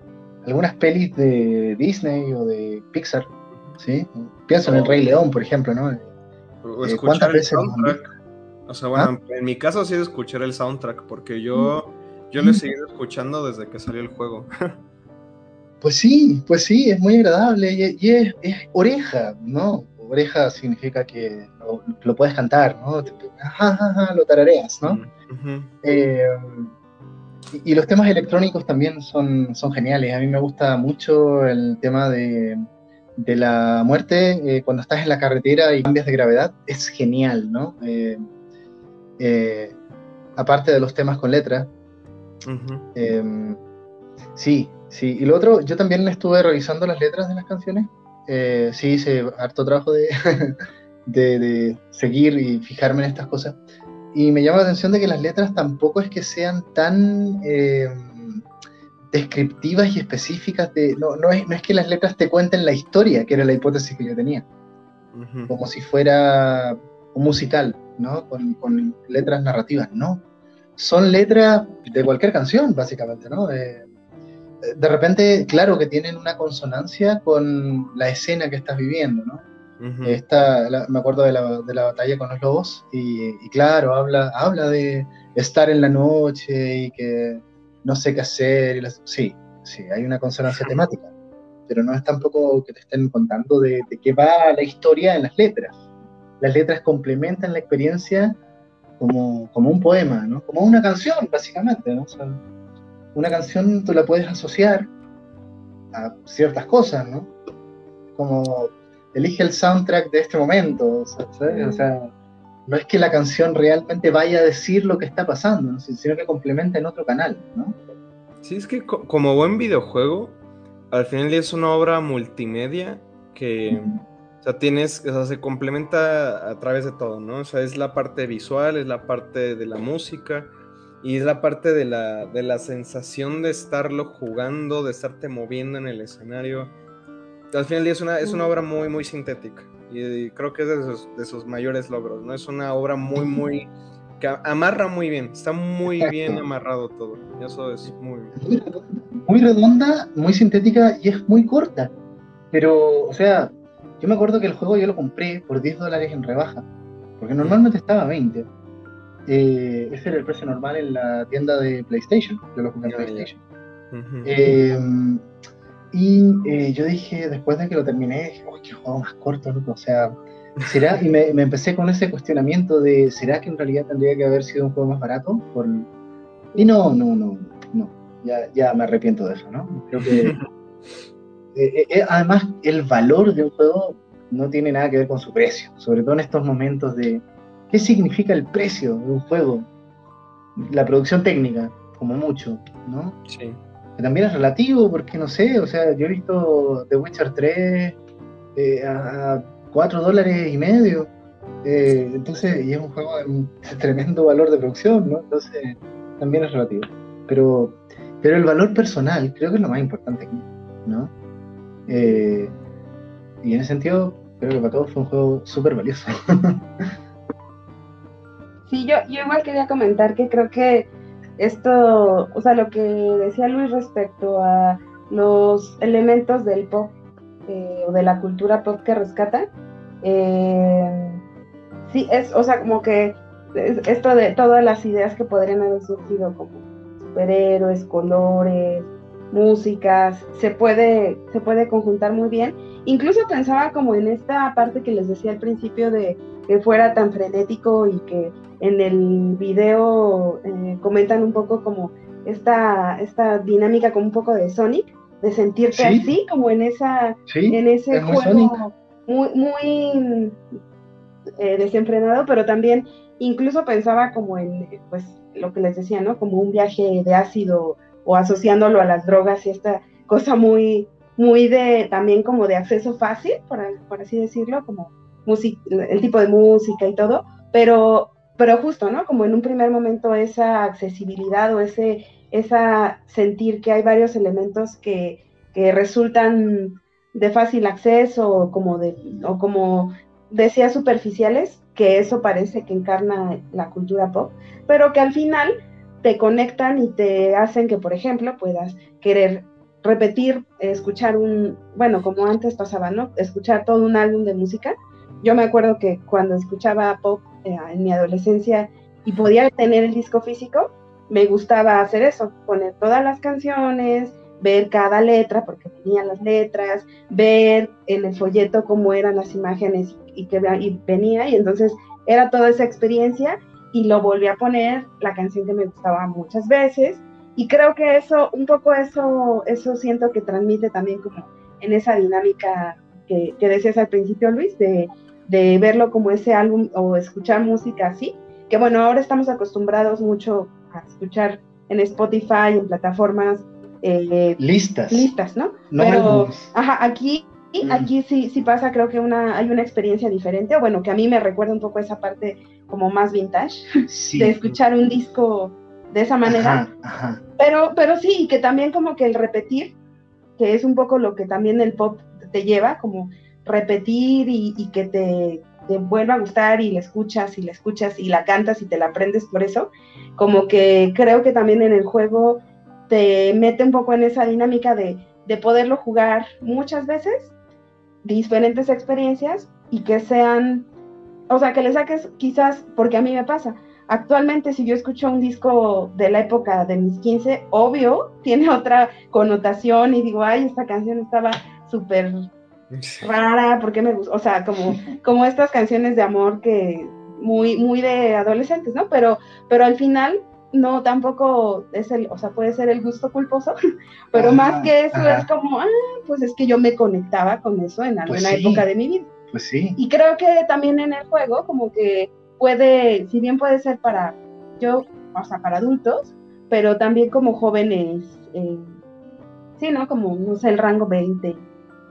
algunas pelis de Disney o de Pixar, ¿sí? Pienso en El Rey León, por ejemplo, ¿no? O eh, escuchar el soundtrack. O sea, bueno, ¿Ah? en mi caso sí de escuchar el soundtrack, porque yo, yo lo he mm. seguido escuchando desde que salió el juego. Pues sí, pues sí, es muy agradable y, es, oreja, ¿no? Oreja significa que lo, puedes cantar, ¿no? lo tarareas, ¿no? Eh, y, los temas electrónicos también son, son geniales. A mí me gusta mucho el tema de, de la muerte eh, cuando estás en la carretera y cambias de gravedad. Es genial, ¿no? Eh, aparte de los temas con letra. sí, Sí, y lo otro, yo también estuve revisando las letras de las canciones. Eh, sí, hice harto trabajo de, de, seguir y fijarme en estas cosas. Y me llama la atención de que las letras tampoco es que sean tan eh, descriptivas y específicas. De, no, no, es, no es que las letras te cuenten la historia, que era la hipótesis que yo tenía. Como si fuera un musical, ¿no? Con, con, letras narrativas. No. Son letras de cualquier canción, básicamente, ¿no? Eh, de repente, claro que tienen una consonancia con la escena que estás viviendo, ¿no? me acuerdo de la, de la, batalla con los lobos y, claro, habla, habla de estar en la noche y que no sé qué hacer. Y sí, sí, hay una consonancia temática, pero no es tampoco que te estén contando de, de, qué va la historia en las letras. Las letras complementan la experiencia como, como un poema, ¿no? Como una canción, básicamente, ¿no? Una canción tú la puedes asociar a ciertas cosas, ¿no? Como elige el soundtrack de este momento, ¿sabes? O sea, no es que la canción realmente vaya a decir lo que está pasando, sino que complementa en otro canal, ¿no? Sí, es que como buen videojuego, al final es una obra multimedia que, o sea, tienes, o sea, se complementa a través de todo, ¿no? O sea, es la parte visual, es la parte de la música, y es la parte de la, de la sensación de estarlo jugando, de estarte moviendo en el escenario. Al final es una, es una obra muy, muy sintética. Y, creo que es de sus, de sus, mayores logros, ¿no? Es una obra muy, muy... que amarra muy bien. Está muy bien amarrado todo. Y eso es muy... Muy redonda, muy sintética y es muy corta. Pero, o sea, yo me acuerdo que el juego yo lo compré por 10 dólares en rebaja. Porque normalmente estaba a 20 eh, ese era el precio normal en la tienda de PlayStation. Yo lo jugué en PlayStation. Eh, y eh, yo dije, después de que lo terminé, dije, uy, qué juego más corto, O sea, ¿será? Y me, empecé con ese cuestionamiento de, ¿será que en realidad tendría que haber sido un juego más barato? Por... Y no, no, no, no. Ya, ya me arrepiento de eso, ¿no? Creo que. además, el valor de un juego no tiene nada que ver con su precio, sobre todo en estos momentos de, ¿Qué significa el precio de un juego? La producción técnica, como mucho, ¿no? Sí. Que también es relativo, porque no sé, o sea, yo he visto The Witcher 3 eh, a 4 dólares y medio. Eh, entonces, y es un juego de tremendo valor de producción, ¿no? Entonces, también es relativo. Pero, pero el valor personal creo que es lo más importante aquí, ¿no? Eh, y en ese sentido, creo que para todos fue un juego súper valioso. Sí, yo, yo igual quería comentar que creo que esto, o sea, lo que decía Luis respecto a los elementos del pop eh, o de la cultura pop que rescata, eh, sí, es, o sea, como que esto de todas las ideas que podrían haber surgido como superhéroes, colores, músicas, se puede, se puede conjuntar muy bien. Incluso pensaba como en esta parte que les decía al principio de que fuera tan frenético y que en el video eh, comentan un poco como esta, esta dinámica como un poco de Sonic, de sentirte así, como en esa en ese juego muy, muy eh, desenfrenado, pero también incluso pensaba como en pues lo que les decía, ¿no? Como un viaje de ácido o asociándolo a las drogas y esta cosa muy, muy de, también como de acceso fácil, por, por así decirlo, como el tipo de música y todo, pero, pero justo, ¿no? Como en un primer momento esa accesibilidad o ese esa sentir que hay varios elementos que, que resultan de fácil acceso o como, de, o como decía superficiales, que eso parece que encarna la cultura pop, pero que al final te conectan y te hacen que, por ejemplo, puedas querer repetir, escuchar un, bueno, como antes pasaba, ¿no? Escuchar todo un álbum de música. Yo me acuerdo que cuando escuchaba pop eh, en mi adolescencia y podía tener el disco físico, me gustaba hacer eso, poner todas las canciones, ver cada letra, porque venían las letras, ver en el folleto cómo eran las imágenes y que venía, y entonces era toda esa experiencia y lo volví a poner, la canción que me gustaba muchas veces, y creo que eso, un poco eso, eso siento que transmite también como en esa dinámica que decías al principio, Luis, de, de verlo como ese álbum o escuchar música así, que bueno, ahora estamos acostumbrados mucho a escuchar en Spotify, en plataformas eh, listas. Listas, ¿no? Pero, ajá, aquí, mm. aquí sí, sí pasa, creo que una, hay una experiencia diferente, o bueno, que a mí me recuerda un poco esa parte como más vintage, de escuchar un disco de esa manera. Pero, pero sí, que también como que el repetir, que es un poco lo que también el pop te lleva, como repetir y, que te, te, vuelva a gustar y la escuchas y la escuchas y la cantas y te la aprendes por eso, como que creo que también en el juego te mete un poco en esa dinámica de, de poderlo jugar muchas veces, diferentes experiencias y que sean, o sea, que le saques quizás, porque a mí me pasa, actualmente si yo escucho un disco de la época de mis 15, obvio, tiene otra connotación y digo, ay, esta canción estaba súper rara, porque me gusta, o sea, como, como estas canciones de amor que muy, muy de adolescentes, ¿no? Pero, pero al final no tampoco es el, o sea, puede ser el gusto culposo, pero más que eso es como, ah, pues es que yo me conectaba con eso en alguna pues época de mi vida. Pues sí. Y creo que también en el juego, como que puede, si bien puede ser para yo, o sea, para adultos, pero también como jóvenes, eh, sí, ¿no? Como, no sé, el rango 20,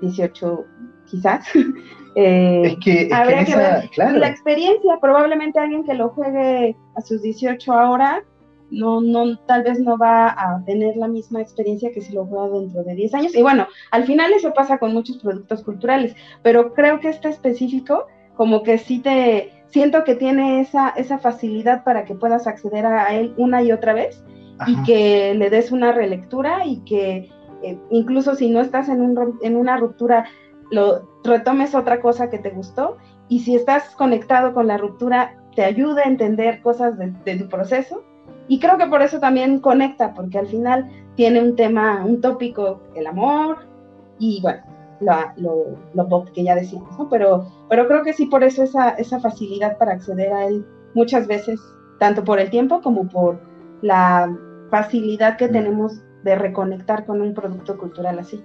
18 quizás. eh, es que, habría que, ver la experiencia, probablemente alguien que lo juegue a sus 18 ahora, no, no, tal vez no va a tener la misma experiencia que si lo juega dentro de 10 años. Y bueno, al final eso pasa con muchos productos culturales, pero creo que este específico, como que sí te, siento que tiene esa, esa facilidad para que puedas acceder a él una y otra vez y que le des una relectura y que eh, incluso si no estás en, un, en una ruptura, lo retomes otra cosa que te gustó y si estás conectado con la ruptura, te ayuda a entender cosas de, tu proceso. Y creo que por eso también conecta, porque al final tiene un tema, un tópico, el amor, y bueno, lo, lo, que ya decimos, ¿no? Pero, pero creo que sí por eso esa, esa facilidad para acceder a él muchas veces, tanto por el tiempo como por la facilidad que mm. tenemos de reconectar con un producto cultural así.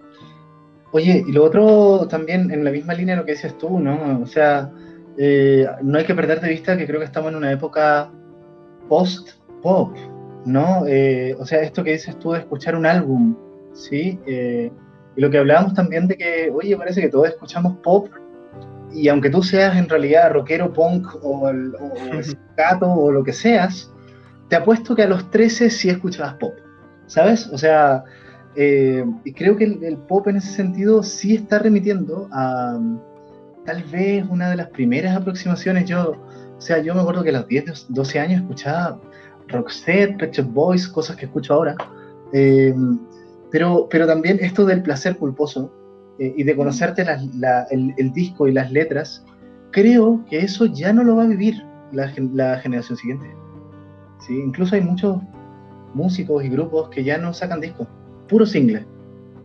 Oye, y lo otro también en la misma línea de lo que decías tú, ¿no? O sea, eh, no hay que perder de vista que creo que estamos en una época post-pop, ¿no? Eh, o sea, esto que dices tú de escuchar un álbum, ¿sí? Eh, y lo que hablábamos también de que, oye, parece que todos escuchamos pop, y aunque tú seas en realidad rockero, punk o, el, o, o lo que seas, te apuesto que a los 13 sí escuchabas pop. ¿Sabes? O sea, eh, creo que el, pop en ese sentido sí está remitiendo a tal vez una de las primeras aproximaciones. Yo, o sea, yo me acuerdo que a los 10, 12 años escuchaba Roxette, Pet Shop Boys, cosas que escucho ahora. Eh, pero, pero también esto del placer culposo eh, y de conocerte el, disco y las letras, creo que eso ya no lo va a vivir la, la generación siguiente. ¿sí? Incluso hay muchos músicos y grupos que ya no sacan discos, puro single.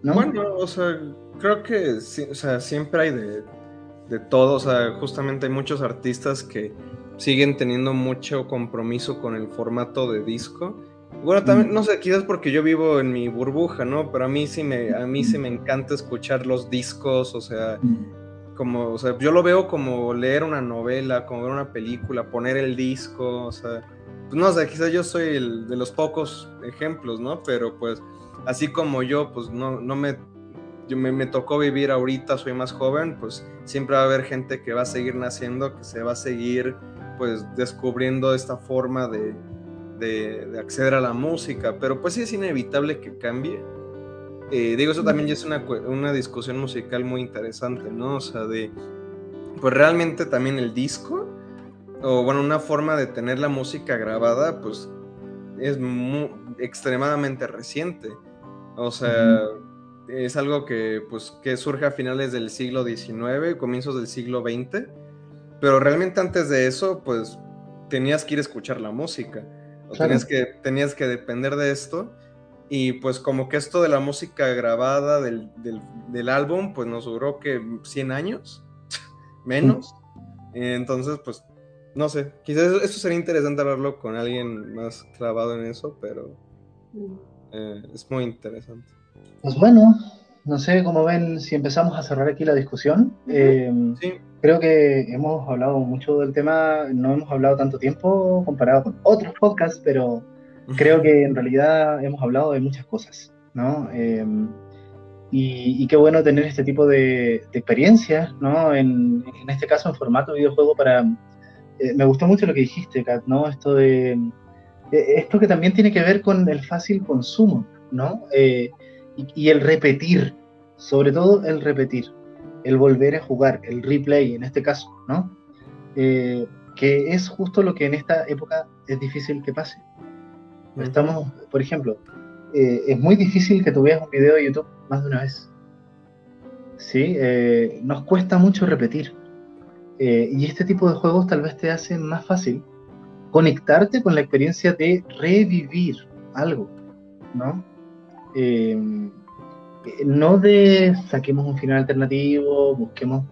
¿no? Bueno, o sea, creo que o sea, siempre hay de, de todo, o sea, justamente hay muchos artistas que siguen teniendo mucho compromiso con el formato de disco. Bueno, también, mm. no sé, quizás porque yo vivo en mi burbuja, ¿no? Pero a mí sí me, a mí sí me encanta escuchar los discos, o sea, mm. como, o sea, yo lo veo como leer una novela, como ver una película, poner el disco, o sea, pues no sé, quizás yo soy el de los pocos ejemplos, ¿no? Pero pues así como yo, pues no, no me, yo me, tocó vivir ahorita, soy más joven, pues siempre va a haber gente que va a seguir naciendo, que se va a seguir pues descubriendo esta forma de, de, acceder a la música, pero pues sí es inevitable que cambie. Eh, digo, eso también ya es una, una discusión musical muy interesante, ¿no? O sea, de, pues realmente también el disco o bueno, una forma de tener la música grabada, pues es extremadamente reciente. O sea, es algo que, pues, que surge a finales del siglo XIX, comienzos del siglo XX, pero realmente antes de eso, pues, tenías que ir a escuchar la música, o tenías, que, tenías que depender de esto, y pues como que esto de la música grabada del, del, álbum, pues nos duró que 100 años, menos, entonces, pues, no sé, quizás esto sería interesante hablarlo con alguien más clavado en eso, pero eh, es muy interesante. Pues bueno, no sé cómo ven si empezamos a cerrar aquí la discusión. Eh, creo que hemos hablado mucho del tema, no hemos hablado tanto tiempo comparado con otros podcasts, pero creo que en realidad hemos hablado de muchas cosas, ¿no? Eh, y, qué bueno tener este tipo de, experiencias, ¿no? En, este caso en formato videojuego para... Eh, me gustó mucho lo que dijiste, Kat, ¿no? Esto de... esto que también tiene que ver con el fácil consumo, ¿no? y, el repetir, sobre todo el repetir, el volver a jugar, el replay en este caso, ¿no? Eh, que es justo lo que en esta época es difícil que pase. Estamos, por ejemplo, eh, es muy difícil que tú veas un video de YouTube más de una vez. ¿Sí? Eh, nos cuesta mucho repetir. Y este tipo de juegos tal vez te hacen más fácil conectarte con la experiencia de revivir algo, ¿no? Eh, no de saquemos un final alternativo, busquemos,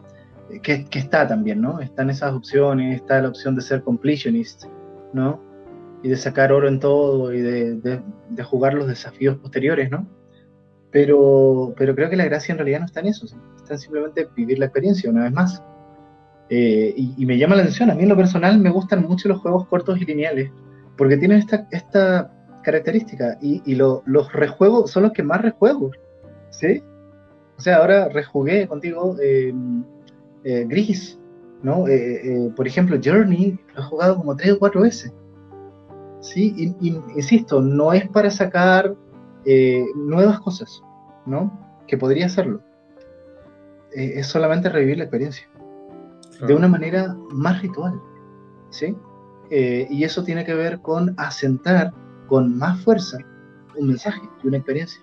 eh, que, está también, ¿no? Están esas opciones, está la opción de ser completionist, ¿no? Y de sacar oro en todo y de, jugar los desafíos posteriores, ¿no? Pero, pero creo que la gracia en realidad no está en eso, está en simplemente vivir la experiencia una vez más. Eh, y, me llama la atención, a mí en lo personal me gustan mucho los juegos cortos y lineales, porque tienen esta, esta características y, los rejuegos son los que más rejuego, ¿sí? O sea, ahora rejugué contigo eh, eh, Gris, ¿no? Por ejemplo, Journey lo he jugado como tres o cuatro veces, ¿sí? insisto, no es para sacar nuevas cosas, ¿no? Que podría hacerlo. es solamente revivir la experiencia. De una manera más ritual, ¿sí? y eso tiene que ver con asentar con más fuerza un mensaje y una experiencia.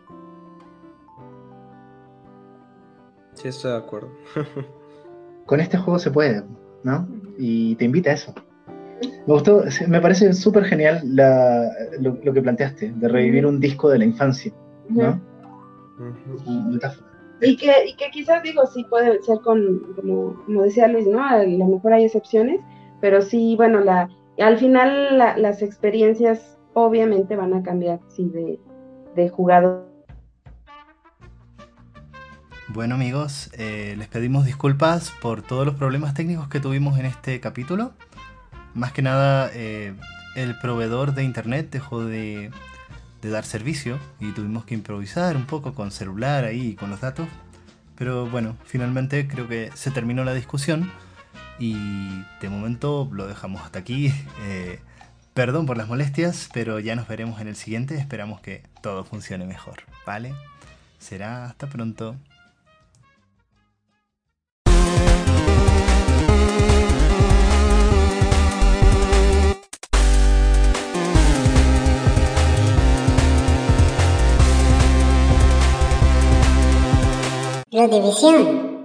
Sí, estoy de acuerdo. con este juego se puede, ¿no? Y te invita a eso. Me gustó, me parece súper genial lo, que planteaste, de revivir un disco de la infancia, ¿no? Y que, y que quizás digo, sí puede ser con, como, como decía Luis, ¿no? A lo mejor hay excepciones, pero sí, bueno, la, al final las experiencias obviamente van a cambiar si de, de jugador. Bueno amigos, eh, les pedimos disculpas por todos los problemas técnicos que tuvimos en este capítulo. Más que nada, eh, el proveedor de internet dejó de, de, dar servicio y tuvimos que improvisar un poco con celular ahí con los datos. Pero bueno, finalmente creo que se terminó la discusión y de momento lo dejamos hasta aquí. Eh, Perdón por las molestias, pero ya nos veremos en el siguiente. Esperamos que todo funcione mejor, ¿vale? Será hasta pronto. La división.